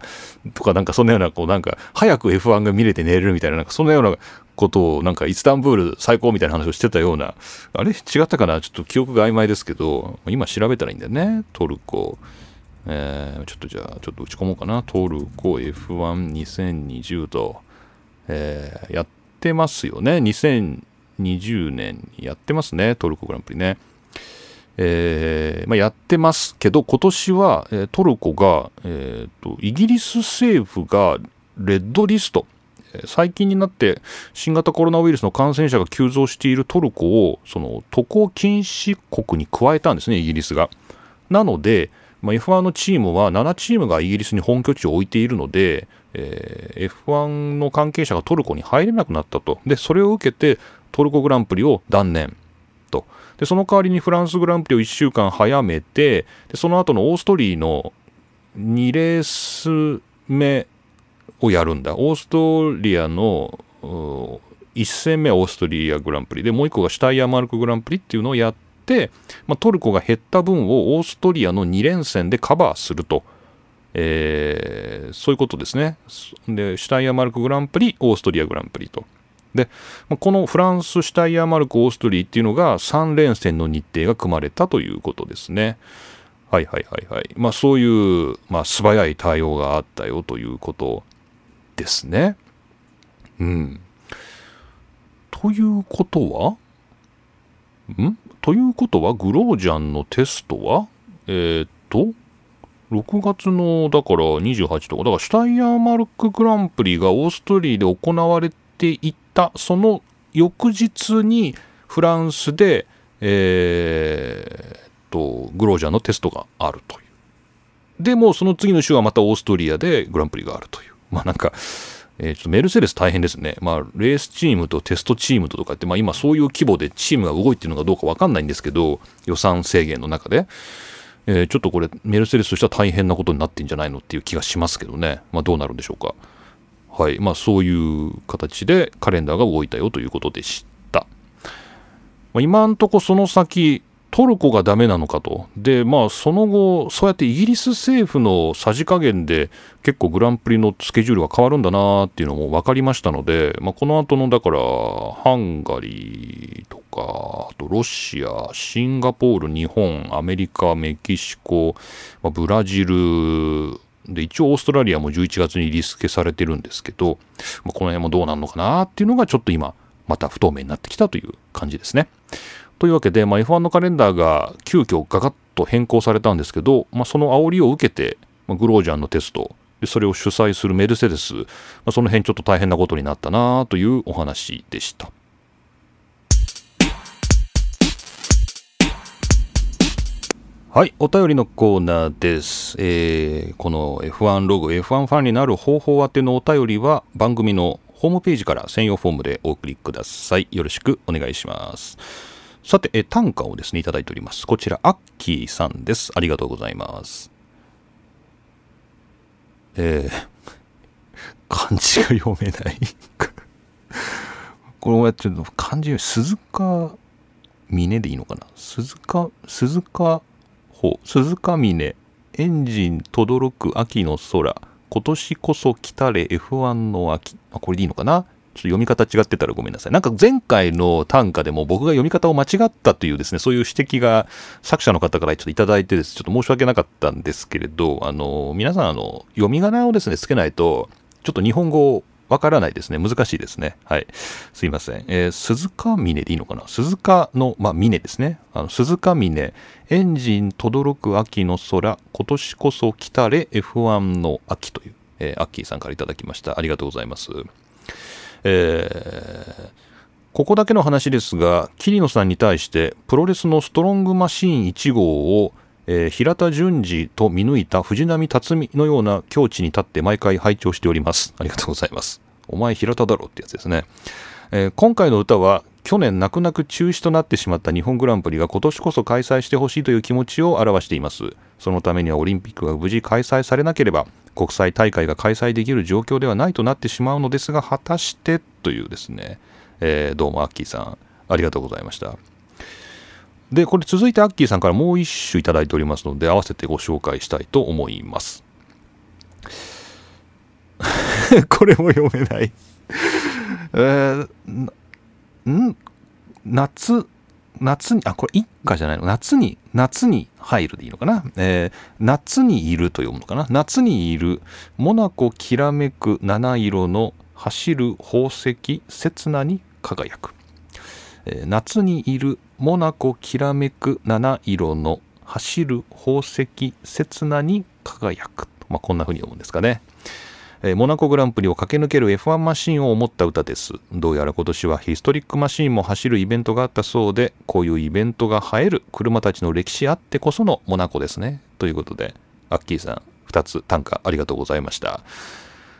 とかなんかそんなような、こうなんか、早く F1 が見れて寝れるみたいな、なんかそんなようなことをなんかイスタンブール最高みたいな話をしてたような、あれ？違ったかな？ちょっと記憶が曖昧ですけど、今調べたらいいんだよね。トルコ。えー、ちょっとじゃあ、ちょっと打ち込もうかな。トルコ F12020 と、えー、やってますよね。2020 20年やってますね。トルコグランプリね。えーまあ、やってますけど、今年は、えー、トルコが、えーと、イギリス政府がレッドリスト、最近になって新型コロナウイルスの感染者が急増しているトルコをその渡航禁止国に加えたんですね、イギリスが。なので、まあ、F1 のチームは7チームがイギリスに本拠地を置いているので、えー、F1 の関係者がトルコに入れなくなったと。で、それを受けてトルコグランプリを断念と。で、その代わりにフランスグランプリを1週間早めて、でその後のオーストリーの2レース目をやるんだ。オーストリアの1戦目オーストリアグランプリで、もう1個がシュタイヤーマルクグランプリっていうのをやって、まあ、トルコが減った分をオーストリアの2連戦でカバーすると。えー、そういうことですね。で、シュタイヤーマルクグランプリ、オーストリアグランプリと。で、このフランス、シュタイヤーマルク、オーストリーっていうのが3連戦の日程が組まれたということですね。はいはいはいはい。まあそういう、まあ素早い対応があったよということですね。うん。ということはん？ということは、グロージャンのテストはえー、っと、6月の、だから28とか、だからシュタイヤーマルクグランプリがオーストリーで行われていた、その翌日にフランスで、えー、と、グロージャンのテストがあるという。でも、その次の週はまたオーストリアでグランプリがあるという。まあなんか、えー、ちょっとメルセデス大変ですね。まあ、レースチームとテストチームととかって、まあ今そういう規模でチームが動いてるのかどうかわかんないんですけど、予算制限の中で。えー、ちょっとこれ、メルセデスとしては大変なことになってんじゃないのっていう気がしますけどね。まあどうなるんでしょうか。はい。まあそういう形でカレンダーが動いたよということでした。まあ、今んとこその先、トルコがダメなのかと。で、まあ、その後、そうやってイギリス政府のさじ加減で結構グランプリのスケジュールが変わるんだなっていうのも分かりましたので、まあ、この後の、だから、ハンガリーとか、あとロシア、シンガポール、日本、アメリカ、メキシコ、まあ、ブラジル、で、一応オーストラリアも11月にリスケされてるんですけど、まあ、この辺もどうなるのかなっていうのがちょっと今、また不透明になってきたという感じですね。というわけで、まあ、F1 のカレンダーが急遽ガガッと変更されたんですけど、まあ、その煽りを受けて、まあ、グロージャンのテスト、それを主催するメルセデス、まあ、その辺ちょっと大変なことになったなというお話でした。はい、お便りのコーナーです。えー、この F1 ログ、F1 ファンになる方法宛てのお便りは番組のホームページから専用フォームでお送りください。よろしくお願いします。さて、え短歌をですね、いただいております。こちら、アッキーさんです。ありがとうございます。えー、漢字が読めないこれをやってるの、漢字、鈴鹿峰でいいのかな？鈴鹿、鈴鹿穂、鈴鹿峰、エンジンとどろく秋の空、今年こそ来たれ F1 の秋。あ、これでいいのかな？ちょっと読み方違ってたらごめんなさい。なんか前回の短歌でも僕が読み方を間違ったというですね、そういう指摘が作者の方からちょっといただいてです、ちょっと申し訳なかったんですけれど、あの、皆さん、あの、読み仮名をですね、つけないと、ちょっと日本語わからないですね。難しいですね。はい。すいません。えー、鈴鹿峰でいいのかな？鈴鹿の、まあ、峰ですね。あの鈴鹿峰、エンジンとどろく秋の空、今年こそ来たれ F1 の秋という、えー、アッキーさんからいただきました。ありがとうございます。えー、ここだけの話ですが、桐野さんに対してプロレスのストロングマシーン1号を、えー、平田淳二と見抜いた藤波辰巳のような境地に立って毎回拝聴しております。ありがとうございます。お前平田だろってやつですね。えー、今回の歌は去年泣く泣く中止となってしまった日本グランプリが今年こそ開催してほしいという気持ちを表しています。そのためにはオリンピックが無事開催されなければ国際大会が開催できる状況ではないとなってしまうのですが、果たして？というですね、えー、どうもアッキーさん、ありがとうございました。で、これ続いてアッキーさんからもう一首いただいておりますので、合わせてご紹介したいと思います。これも読めない えー、ん夏、夏に、あ、これ一家じゃないの？夏に、夏に入るでいいのかな、えー、夏にいると読むのかな？夏にいる、モナコきらめく七色の走る宝石、刹那に輝く。夏にいる、モナコきらめく七色の走る宝石、刹那に輝く。まあ、こんな風に読むんですかね。えモナコグランプリを駆け抜ける F1 マシンを思った歌です。どうやら今年はヒストリックマシーンも走るイベントがあったそうで、こういうイベントが映える車たちの歴史あってこそのモナコですね。ということで、アッキーさん、2つ短歌ありがとうございました。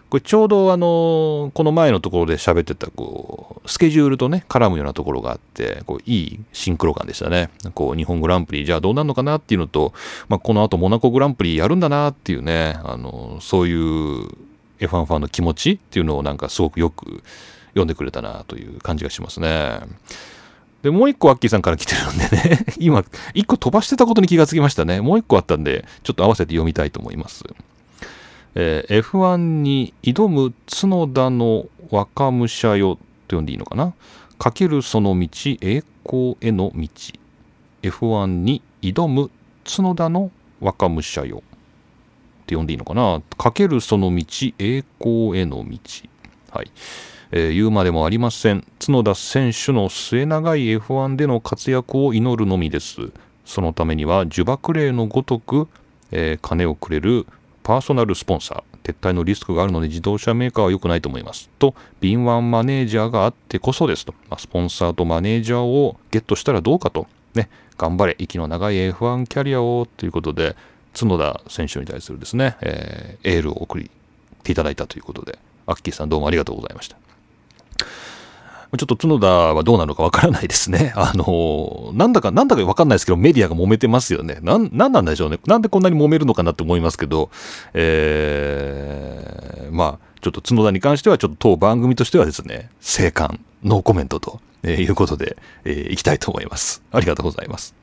これちょうどあのこの前のところで喋ってたこうスケジュールとね絡むようなところがあってこういいシンクロ感でしたねこう日本グランプリじゃあどうなるのかなっていうのと、まあ、この後モナコグランプリやるんだなっていうねあのそういう F1 ファンの気持ちっていうのをなんかすごくよく読んでくれたなという感じがしますね。で、もう一個アッキーさんから来てるんでね、今、一個飛ばしてたことに気がつきましたね。もう一個あったんで、ちょっと合わせて読みたいと思います。えー、F1 に挑む角田の若武者よと呼んでいいのかな？かけるその道、栄光への道。F1 に挑む角田の若武者よ。って呼んでいいのかな？かけるその道栄光への道はい、えー、言うまでもありません角田選手の末長い F1 での活躍を祈るのみですそのためには呪縛霊のごとく、えー、金をくれるパーソナルスポンサー撤退のリスクがあるので自動車メーカーは良くないと思います。と敏腕マネージャーがあってこそですと、まあ、スポンサーとマネージャーをゲットしたらどうかと。ね頑張れ息の長い F1 キャリアをということで角田選手に対するですね、えー、エールを送っていただいたということで、アッキーさんどうもありがとうございました。ちょっと角田はどうなのかわからないですね。あのなんだか、なんだかわかんないですけど、メディアが揉めてますよね。なん、なんなんでしょうね。なんでこんなに揉めるのかなって思いますけど、えー、まあ、ちょっと角田に関しては、ちょっと当番組としてはですね、静観、ノーコメントと、えー、いうことで、えー、いきたいと思います。ありがとうございます。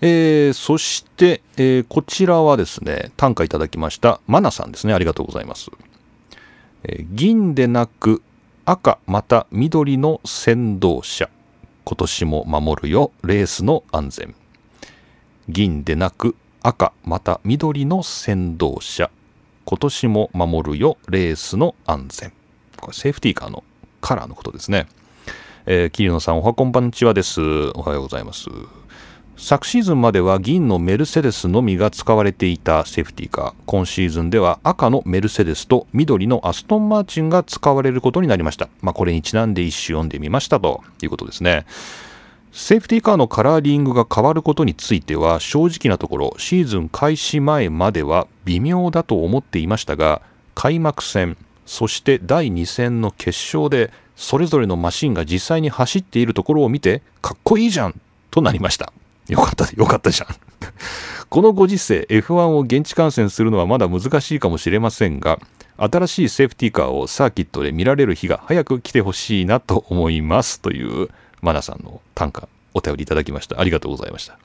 えー、そして、えー、こちらはですね、短歌いただきました、マナさんですね。ありがとうございます。えー、銀でなく赤また緑の先導車。今年も守るよ、レースの安全。銀でなく赤また緑の先導車。今年も守るよ、レースの安全。これセーフティーカーのカラーのことですね。えー、桐野さん、おはこんばんちはです。おはようございます。昨シーズンまでは銀のメルセデスのみが使われていたセーフティーカー。今シーズンでは赤のメルセデスと緑のアストンマーチンが使われることになりました、まあ、これにちなんで一首読んでみましたと。いうことですね。セーフティーカーのカラーリングが変わることについては正直なところシーズン開始前までは微妙だと思っていましたが開幕戦そして第2戦の決勝でそれぞれのマシンが実際に走っているところを見てかっこいいじゃんとなりました。よかった、よかったじゃん。このご時世、F1 を現地観戦するのはまだ難しいかもしれませんが、新しいセーフティーカーをサーキットで見られる日が早く来てほしいなと思いますというマナさんの短歌、お便りいただきました。ありがとうございました。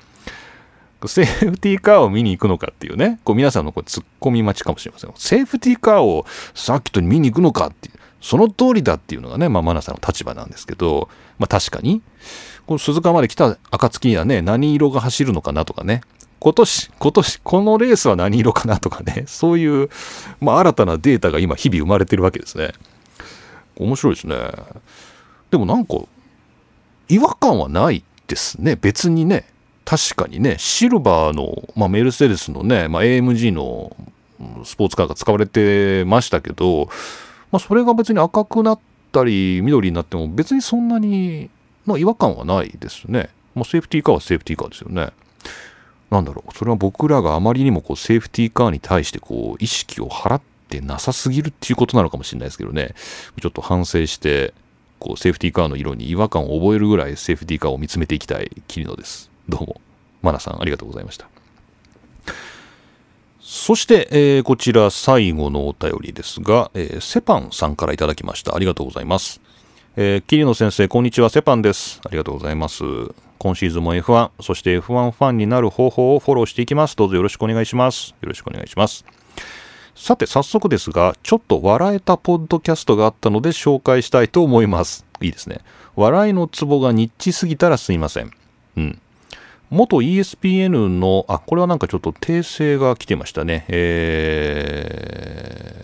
セーフティーカーを見に行くのかっていうね、こう皆さんのこうツッコミ待ちかもしれません。セーフティーカーをサーキットに見に行くのかっていう、その通りだっていうのがね、まあ、マナさんの立場なんですけど、まあ確かに、この鈴鹿まで来た暁にはね、何色が走るのかなとかね、今年、今年、このレースは何色かなとかね、そういう、まあ、新たなデータが今日々生まれてるわけですね。面白いですね。でもなんか、違和感はないですね。別にね、確かにね、シルバーの、まあ、メルセデスのね、まあ、AMG のスポーツカーが使われてましたけど、まあ、それが別に赤くなったり緑になっても別にそんなにの違和感はないですね。もうセーフティーカーはセーフティーカーですよね。なんだろう、それは僕らがあまりにもこうセーフティーカーに対してこう意識を払ってなさすぎるっていうことなのかもしれないですけどね、ちょっと反省して、こうセーフティーカーの色に違和感を覚えるぐらいセーフティーカーを見つめていきたい桐野です。どうも。マナさんありがとうございました。そして、えー、こちら最後のお便りですが、えー、セパンさんからいただきました。ありがとうございます。えー、桐野先生、こんにちは。セパンです。ありがとうございます。今シーズンも F1、そして F1 ファンになる方法をフォローしていきます。どうぞよろしくお願いします。よろしくお願いします。さて早速ですがちょっと笑えたポッドキャストがあったので紹介したいと思いますいいですね笑いのツボがニッチすぎたらすいませんうん元 ESPN の、あ、これはなんかちょっと訂正が来てましたね。えー、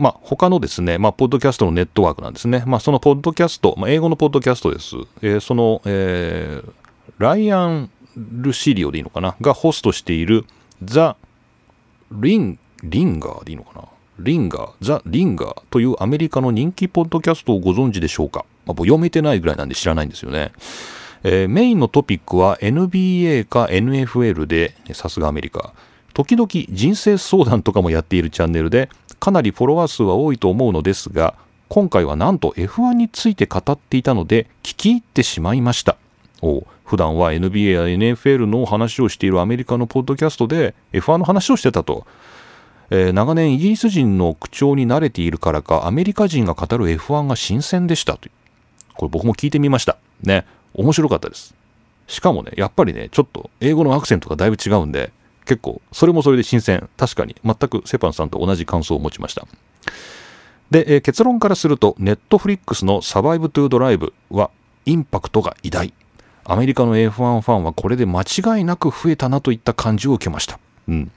まあ、他のですね、まあ、ポッドキャストのネットワークなんですね。まあ、そのポッドキャスト、まあ、英語のポッドキャストです。えー、その、えー、ライアン・ルシリオでいいのかな？がホストしているザ・リン、リンガーでいいのかな？リンガー、ザ・リンガーというアメリカの人気ポッドキャストをご存知でしょうか、まあ、読めてないぐらいなんで知らないんですよね。えー、メインのトピックは NBA か NFL で、さすがアメリカ。時々人生相談とかもやっているチャンネルで、かなりフォロワー数は多いと思うのですが、今回はなんと F1 について語っていたので、聞き入ってしまいました。お普段は NBA や NFL の話をしているアメリカのポッドキャストで F1 の話をしてたと。えー、長年イギリス人の口調に慣れているからかアメリカ人が語る F1 が新鮮でしたとこれ僕も聞いてみましたね面白かったです。しかもね、やっぱりね、ちょっと英語のアクセントがだいぶ違うんで、結構、それもそれで新鮮。確かに、全くセパンさんと同じ感想を持ちました。で、えー、結論からすると、ネットフリックスのサバイブトゥドライブは、インパクトが偉大。アメリカの F1 ファンはこれで間違いなく増えたなといった感じを受けました。うん。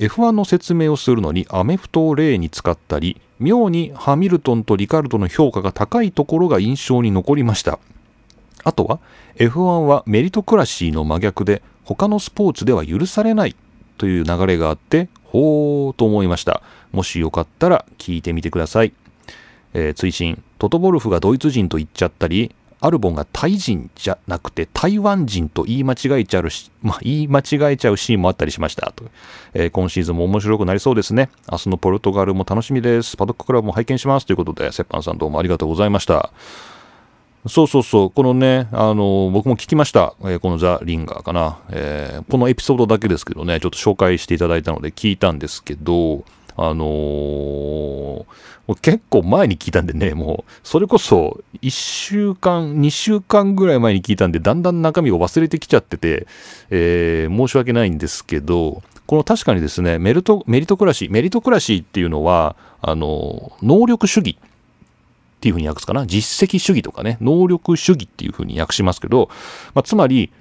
F1 の説明をするのにアメフトを例に使ったり、妙にハミルトンとリカルドの評価が高いところが印象に残りました。あとは F1 はメリトクラシーの真逆で他のスポーツでは許されないという流れがあってほーと思いました。もしよかったら聞いてみてください、えー、追伸。トトボルフがドイツ人と言っちゃったりアルボンがタイ人じゃなくて台湾人と言い間違えちゃうし、まあ、言い間違えちゃうシーンもあったりしました。と、えー、今シーズンも面白くなりそうですね。明日のポルトガルも楽しみです。パドッククラブも拝見します。ということでセッパンさんどうもありがとうございました。そうそうそう、このね、あの、僕も聞きました。えー、このザ・リンガーかな、えー、このエピソードだけですけどね、ちょっと紹介していただいたので聞いたんですけど、あのー、結構前に聞いたんでね、もう、それこそ1週間、2週間ぐらい前に聞いたんで、だんだん中身を忘れてきちゃってて、えー、申し訳ないんですけど、この確かにですね、メルトメリトクラシー、メリトクラシーっていうのは、あの、能力主義。っていうふうに訳すかな。実績主義とかね。能力主義っていうふうに訳しますけど、まあ、つまり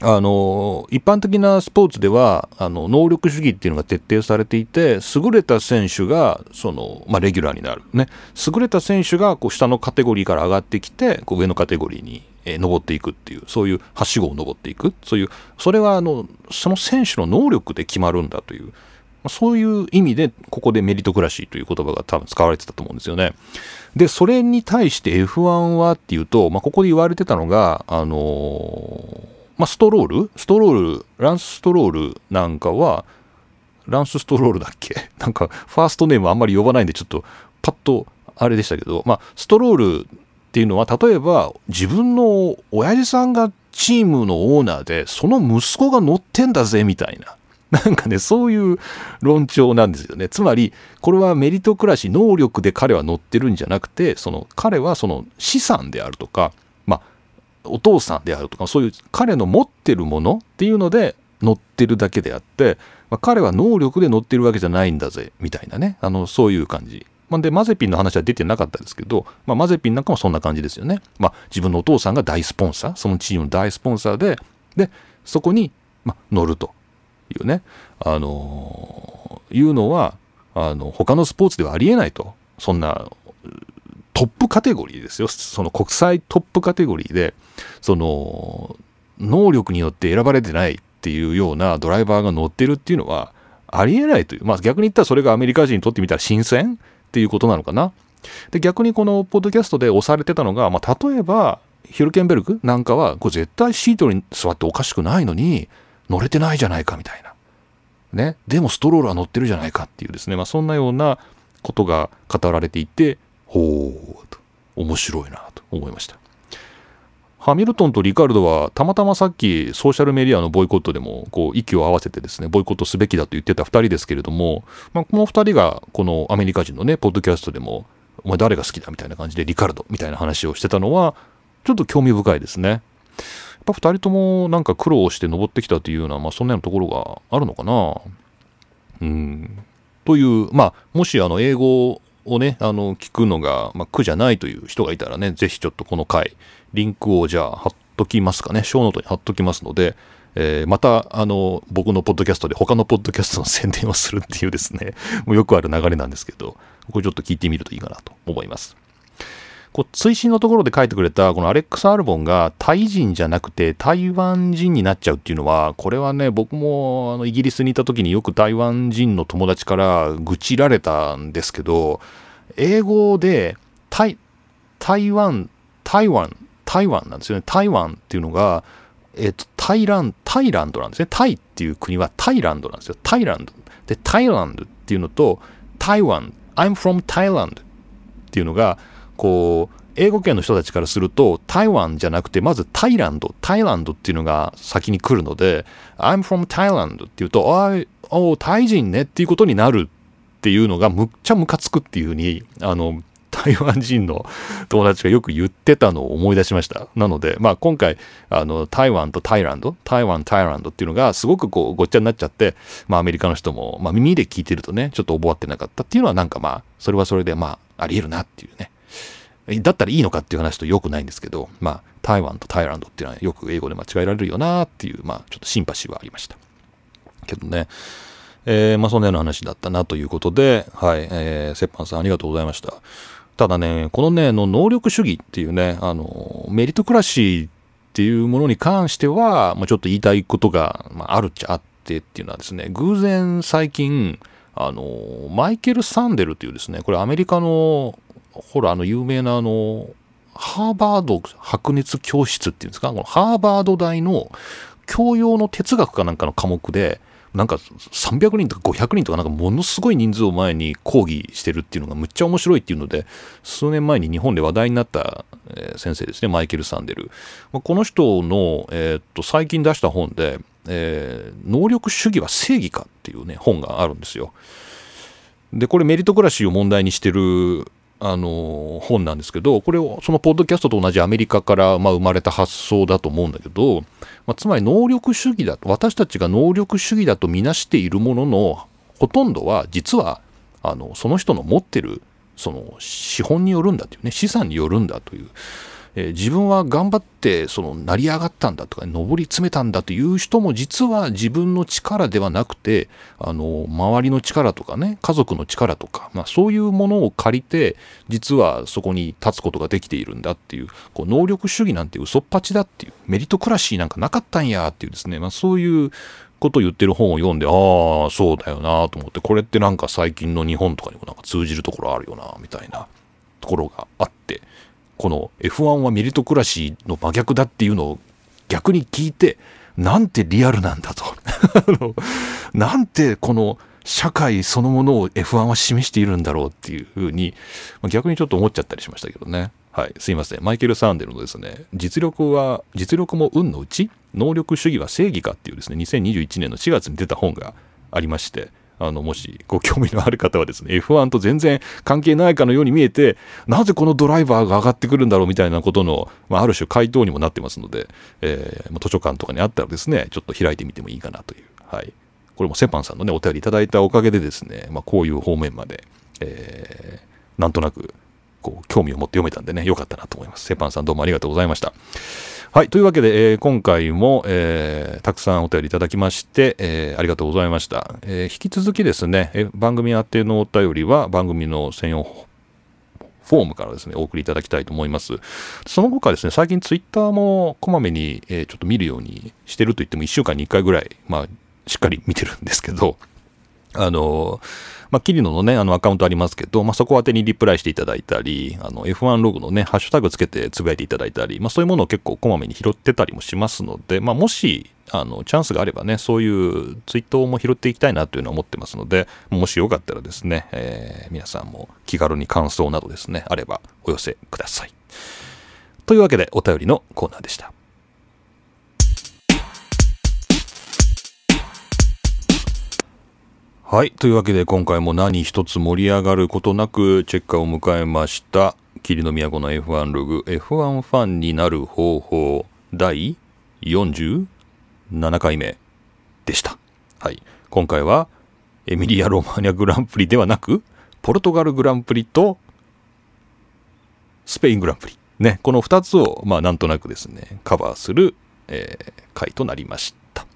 あの一般的なスポーツではあの能力主義っていうのが徹底されていて優れた選手がその、まあ、レギュラーになる、ね、優れた選手がこう下のカテゴリーから上がってきてこう上のカテゴリーに、えー、登っていくっていうそういうはしごを登っていく。そういうそれはあのその選手の能力で決まるんだというそういう意味でここでメリトクラシーという言葉が多分使われてたと思うんですよね。で、それに対して F1 はっていうと、まあ、ここで言われてたのが、あのー、まあ、ストロール？ストロール、ランスストロールなんかは、ランスストロールだっけ？なんか、ファーストネームあんまり呼ばないんで、ちょっと、パッと、あれでしたけど、まあ、ストロールっていうのは、例えば、自分の親父さんがチームのオーナーで、その息子が乗ってんだぜ、みたいな。なんかね、そういう論調なんですよね。つまり、これはメリトクラシー、能力で彼は乗ってるんじゃなくて、その彼はその資産であるとか、まあ、お父さんであるとか、そういう彼の持ってるものっていうので乗ってるだけであって、まあ、彼は能力で乗ってるわけじゃないんだぜ、みたいなね、あの、そういう感じ。まあ、で、マゼピンの話は出てなかったですけど、まあ、マゼピンなんかもそんな感じですよね。まあ、自分のお父さんが大スポンサー、そのチームの大スポンサーで、で、そこに、まあ、乗ると。いうね、あのいうのはあの他のスポーツではありえないと。そんなトップカテゴリーですよ。その国際トップカテゴリーでその能力によって選ばれてないっていうようなドライバーが乗ってるっていうのはありえないという。まあ逆に言ったらそれがアメリカ人にとってみたら新鮮っていうことなのかな。で逆にこのポッドキャストで押されてたのが、まあ、例えばヒルケンベルクなんかはこれ絶対シートに座っておかしくないのに乗れてないじゃないかみたいな。ね。でもストロールは乗ってるじゃないかっていうですね。まあそんなようなことが語られていて、ほうと、面白いなと思いました。ハミルトンとリカルドはたまたまさっきソーシャルメディアのボイコットでもこう息を合わせてですねボイコットすべきだと言ってた2人ですけれども、まあ、この2人がこのアメリカ人のねポッドキャストでもお前誰が好きだみたいな感じでリカルドみたいな話をしてたのはちょっと興味深いですね。ぱ2人ともなんか苦労して登ってきたというような、まあ、そんなようなところがあるのかな。うん。という、まあ、もしあの英語をね、あの聞くのが、まあ、苦じゃないという人がいたらね、ぜひちょっとこの回、リンクをじゃあ貼っときますかね、ショーノートに貼っときますので、えーまた、あの、僕のポッドキャストで他のポッドキャストの宣伝をするっていうですね、もうよくある流れなんですけど、これちょっと聞いてみるといいかなと思います。こう追伸のところで書いてくれたこのアレックス・アルボンがタイ人じゃなくて台湾人になっちゃうっていうのはこれはね僕もあのイギリスにいた時によく台湾人の友達から愚痴られたんですけど英語で台台湾台湾台湾なんですよね。台湾っていうのがえっ、とタイランタイランドなんですね。タイっていう国はタイランドなんですよ。タイランドでタイランドっていうのと台湾 I'm from Thailand っていうのがこう英語圏の人たちからすると台湾じゃなくてまずタイランドタイランドっていうのが先に来るので I'm from Thailand っていうとあおタイ人ねっていうことになるっていうのがむっちゃムカつくっていうふうにあの台湾人の友達がよく言ってたのを思い出しました。なので、まあ今回、あの、台湾とタイランド、台湾、タイランドっていうのがすごくこうごっちゃになっちゃって、まあアメリカの人も、まあ耳で聞いてるとね、ちょっと覚わってなかったっていうのはなんかまあ、それはそれでまあ、あり得るなっていうね。だったらいいのかっていう話と良くないんですけど、まあ、台湾とタイランドっていうのはよく英語で間違えられるよなっていう、まあ、ちょっとシンパシーはありました。けどね、えーまあ、そんなような話だったなということで、はい、えー、折半さんありがとうございました。ただね、このね、の能力主義っていうね、あの、メリトクラシーっていうものに関しては、まあ、ちょっと言いたいことが、まあ、あるっちゃあってっていうのはですね、偶然最近、あの、マイケル・サンデルっていうですね、これアメリカの、ほら、あの、有名なあの、ハーバード白熱教室っていうんですか、このハーバード大の教養の哲学かなんかの科目で、なんか300人とか500人とかなんかものすごい人数を前に講義してるっていうのがむっちゃ面白いっていうので数年前に日本で話題になった、先生ですねマイケル・サンデル、まこの人の、えーっと最近出した本で、えー能力主義は正義か」っていうね本があるんですよ。でこれメリトクラシーを問題にしてるあの本なんですけどこれをそのポッドキャストと同じアメリカから、まあ、生まれた発想だと思うんだけど、まあ、つまり能力主義だと私たちが能力主義だと見なしているもののほとんどは実はあのその人の持ってるその資本によるんだというね資産によるんだという、えー自分は頑張ってその成り上がったんだとか上り詰めたんだという人も実は自分の力ではなくてあの周りの力とかね家族の力とか、まあ、そういうものを借りて実はそこに立つことができているんだっていうこう能力主義なんて嘘っぱちだっていうメリトクラシーなんかなかったんやっていうですね、まあ、そういうことを言ってる本を読んでああそうだよなと思ってこれってなんか最近の日本とかにもなんか通じるところあるよなみたいなところがあってこの F1 はメリトクラシーの真逆だっていうのを逆に聞いてなんてリアルなんだと。なんてこの社会そのものを F1 は示しているんだろうっていうふうに逆にちょっと思っちゃったりしましたけどね。はい。すいません。マイケル・サンデルのですね実力は実力も運のうち能力主義は正義かっていうですね2021年の4月に出た本がありましてあのもしご興味のある方はですね F1 と全然関係ないかのように見えてなぜこのドライバーが上がってくるんだろうみたいなことの、まあ、ある種回答にもなってますので、えー図書館とかにあったらですねちょっと開いてみてもいいかなという、はい、これもセパンさんのねお便りいただいたおかげでですね、まあ、こういう方面まで、えーなんとなくこう興味を持って読めたんでねよかったなと思います。セパンさんどうもありがとうございました。はい。というわけで、えー今回も、えーたくさんお便りいただきまして、えーありがとうございました。え引き続きですね、え番組宛てのお便りは番組の専用フォームからですね、お送りいただきたいと思います。その他ですね、最近ツイッターもこまめに、えちょっと見るようにしてると言っても1週間に1回ぐらい、まあ、しっかり見てるんですけど、あの、まあ、キリノのね、あのアカウントありますけど、まあ、そこ宛てにリプライしていただいたり、あの F1 ログのね、ハッシュタグつけてつぶやいていただいたり、まあ、そういうものを結構こまめに拾ってたりもしますので、まあ、もし、あの、チャンスがあればね、そういうツイートも拾っていきたいなというのは思ってますので、もしよかったらですね、えー皆さんも気軽に感想などですね、あればお寄せください。というわけで、お便りのコーナーでした。はい。というわけで今回も何一つ盛り上がることなくチェッカーを迎えました。霧の都の F1 ログ F1 ファンになる方法第47回目でした。はい。今回はエミリア・ロマーニャグランプリではなく、ポルトガルグランプリとスペイングランプリ。ね、この2つを、まあ、なんとなくですね、カバーする、えー、回となりました。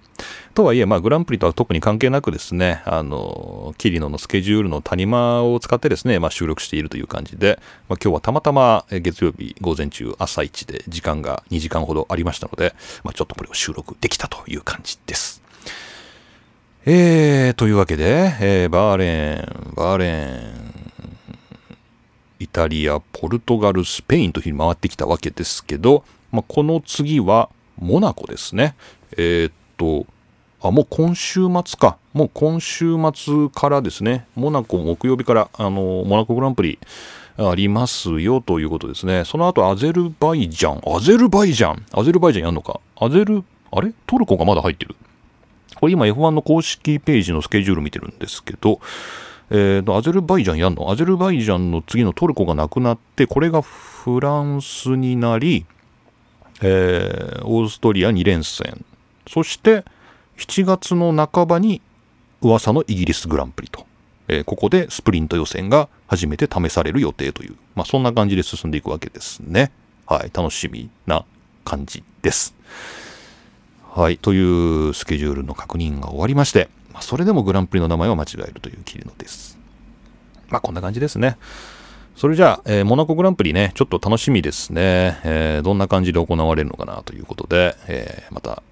とはいえ、まあ、グランプリとは特に関係なくですね、あの、キリノのスケジュールの谷間を使ってですね、まあ、収録しているという感じで、まあ、今日はたまたま月曜日午前中朝一で時間が2時間ほどありましたので、まあ、ちょっとこれを収録できたという感じです。えー、というわけで、えー、バーレーン、バーレーン、イタリア、ポルトガル、スペインというふうに回ってきたわけですけど、まあ、この次はモナコですね。えー、っと、あ、もう今週末か。もう今週末からですね、モナコ木曜日から、あの、モナコグランプリありますよということですね。その後、アゼルバイジャン。アゼルバイジャン？アゼルバイジャンやんのか？アゼル、あれ？トルコがまだ入ってる。これ今 F1 の公式ページのスケジュール見てるんですけど、えーと、アゼルバイジャンやんの？アゼルバイジャンの次のトルコがなくなって、これがフランスになり、えー、オーストリア2連戦。そして、7月の半ばに噂のイギリスグランプリと。えー、ここでスプリント予選が初めて試される予定という、まあ、そんな感じで進んでいくわけですね。はい、楽しみな感じです。はい、というスケジュールの確認が終わりまして、まあ、それでもグランプリの名前を間違えるという切りのです。まあ、こんな感じですね。それじゃあ、えー、モナコグランプリね、ちょっと楽しみですね。えー、どんな感じで行われるのかなということで、えー、また、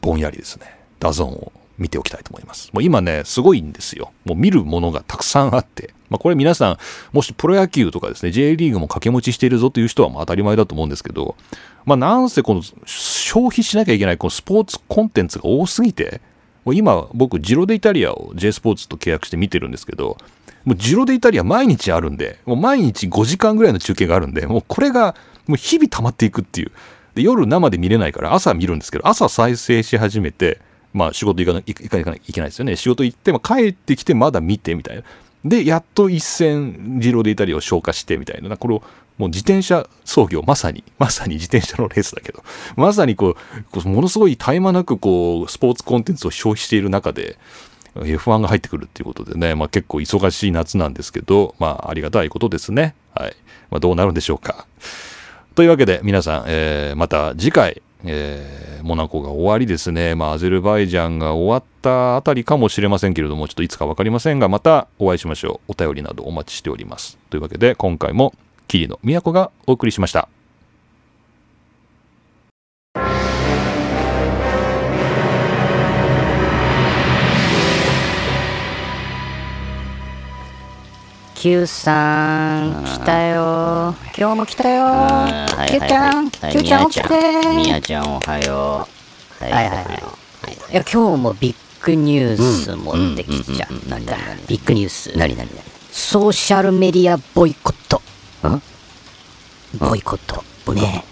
ぼんやりですね、 DAZN を見ておきたいと思います。もう今ね、すごいんですよ。もう見るものがたくさんあって。まあ、これ皆さん、もしプロ野球とかですね、J リーグも掛け持ちしているぞという人はまあ当たり前だと思うんですけど、まあ、なんせこの消費しなきゃいけないこのスポーツコンテンツが多すぎて、もう今僕ジロデイタリアを J スポーツと契約して見てるんですけどもうジロデイタリア毎日あるんでもう毎日5時間ぐらいの中継があるんでもうこれがもう日々溜まっていくっていうで夜生で見れないから朝見るんですけど朝再生し始めてまあ仕事行かない行かなきゃいけないですよね仕事行って、まあ、帰ってきてまだ見てみたいなでやっと一戦ジロデイタリアを消化してみたいなこれをもう自転車操業、まさに、まさに自転車のレースだけど、まさにこう、ものすごい絶え間なくこう、スポーツコンテンツを消費している中で、F1 が入ってくるっていうことでね、まあ結構忙しい夏なんですけど、まあありがたいことですね。はい。まあどうなるんでしょうか。というわけで皆さん、えー、また次回、えー、モナコが終わりですね、まあ、アゼルバイジャンが終わったあたりかもしれませんけれども、ちょっといつか分かりませんが、またお会いしましょう。お便りなどお待ちしております。というわけで、今回も桐野都がお送りしました。Q さん、来たよ。今日も来たよ。Q ちゃん、Q ちゃん起きて。みやちゃんおはよう。はいはいはい。いや、今日もビッグニュース持ってきちゃった。ビッグニュース。何何何ソーシャルメディアボイコット。んボイコット。ね。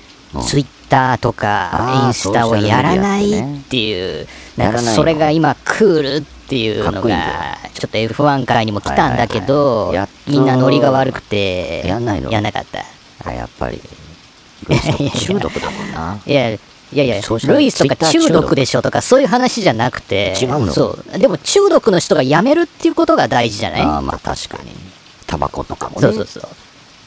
ツイッターとかインスタをやらないっていう、なんかそれが今クールっていうのが、ちょっと F1 界にも来たんだけど、みんなノリが悪くて、やんないの？やんなかった。あ、やっぱり。中毒だもんな。いや、いやいや、ルイスとか中毒でしょとかそういう話じゃなくて、違うの？そう。でも中毒の人がやめるっていうことが大事じゃない？あまあ確かに。タバコとかもね。そうそうそう。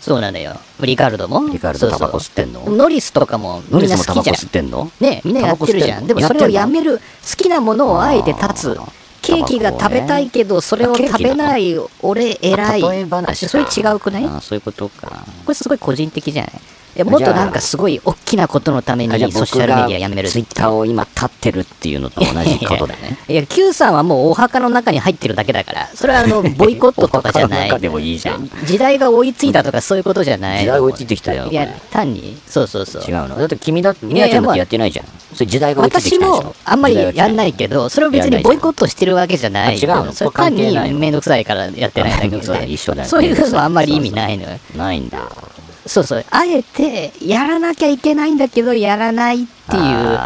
そうなのよ。リカルドも？リカルドタバコ吸ってんの？ノリスとかもみんな好きじゃん。吸ってんの？ねみんなやってるじゃん。でもそれをやめる、好きなものをあえて立つ。ケーキが食べたいけど、それを食べない俺偉い。例え話それ違うくない？そういうことか。これすごい個人的じゃない？やもっとなんかすごい大きなことのためにソーシャルメディアやめるツイッターを今立ってるっていうのと同じことだね。いや Q さんはもうお墓の中に入ってるだけだからそれはあの ボイコットとかじゃない。でもいいじゃん。時代が追いついたとかそういうことじゃない。時代追いついてきたよいや単に。そうそうそう。違うの。だって君だってみやちゃんだってやってないじゃん。それ時代が追いついてきた私もあんまりやんないけどそれを別にボイコットしてるわけじゃない。違うの。それ単にめんどくさいからやってないだけで。一緒だよ。そういうのはあんまり意味ないのよ。ないんだそうそう、あえてやらなきゃいけないんだけど、やらないっていう、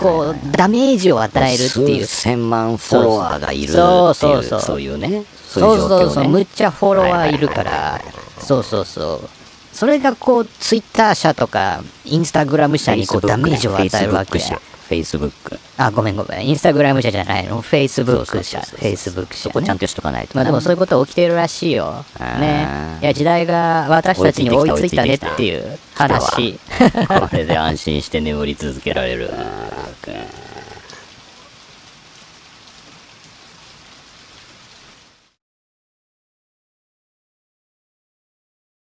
こう、ダメージを与えるっていう。数千万フォロワーがいるそうそうそう。そういうね。そうそうそう、むっちゃフォロワーいるから、そうそうそう。それがこう、ツイッター社とか、インスタグラム社にこうダメージを与えるわけや。Facebook。あ、ごめんごめん。インスタグラム社じゃないの？Facebook 社。Facebook 社、そこちゃんとしとかないとな。まあでもそういうこと起きてるらしいよ。ねいや、時代が私たちに追いついたねっていう話。これで安心して眠り続けられる。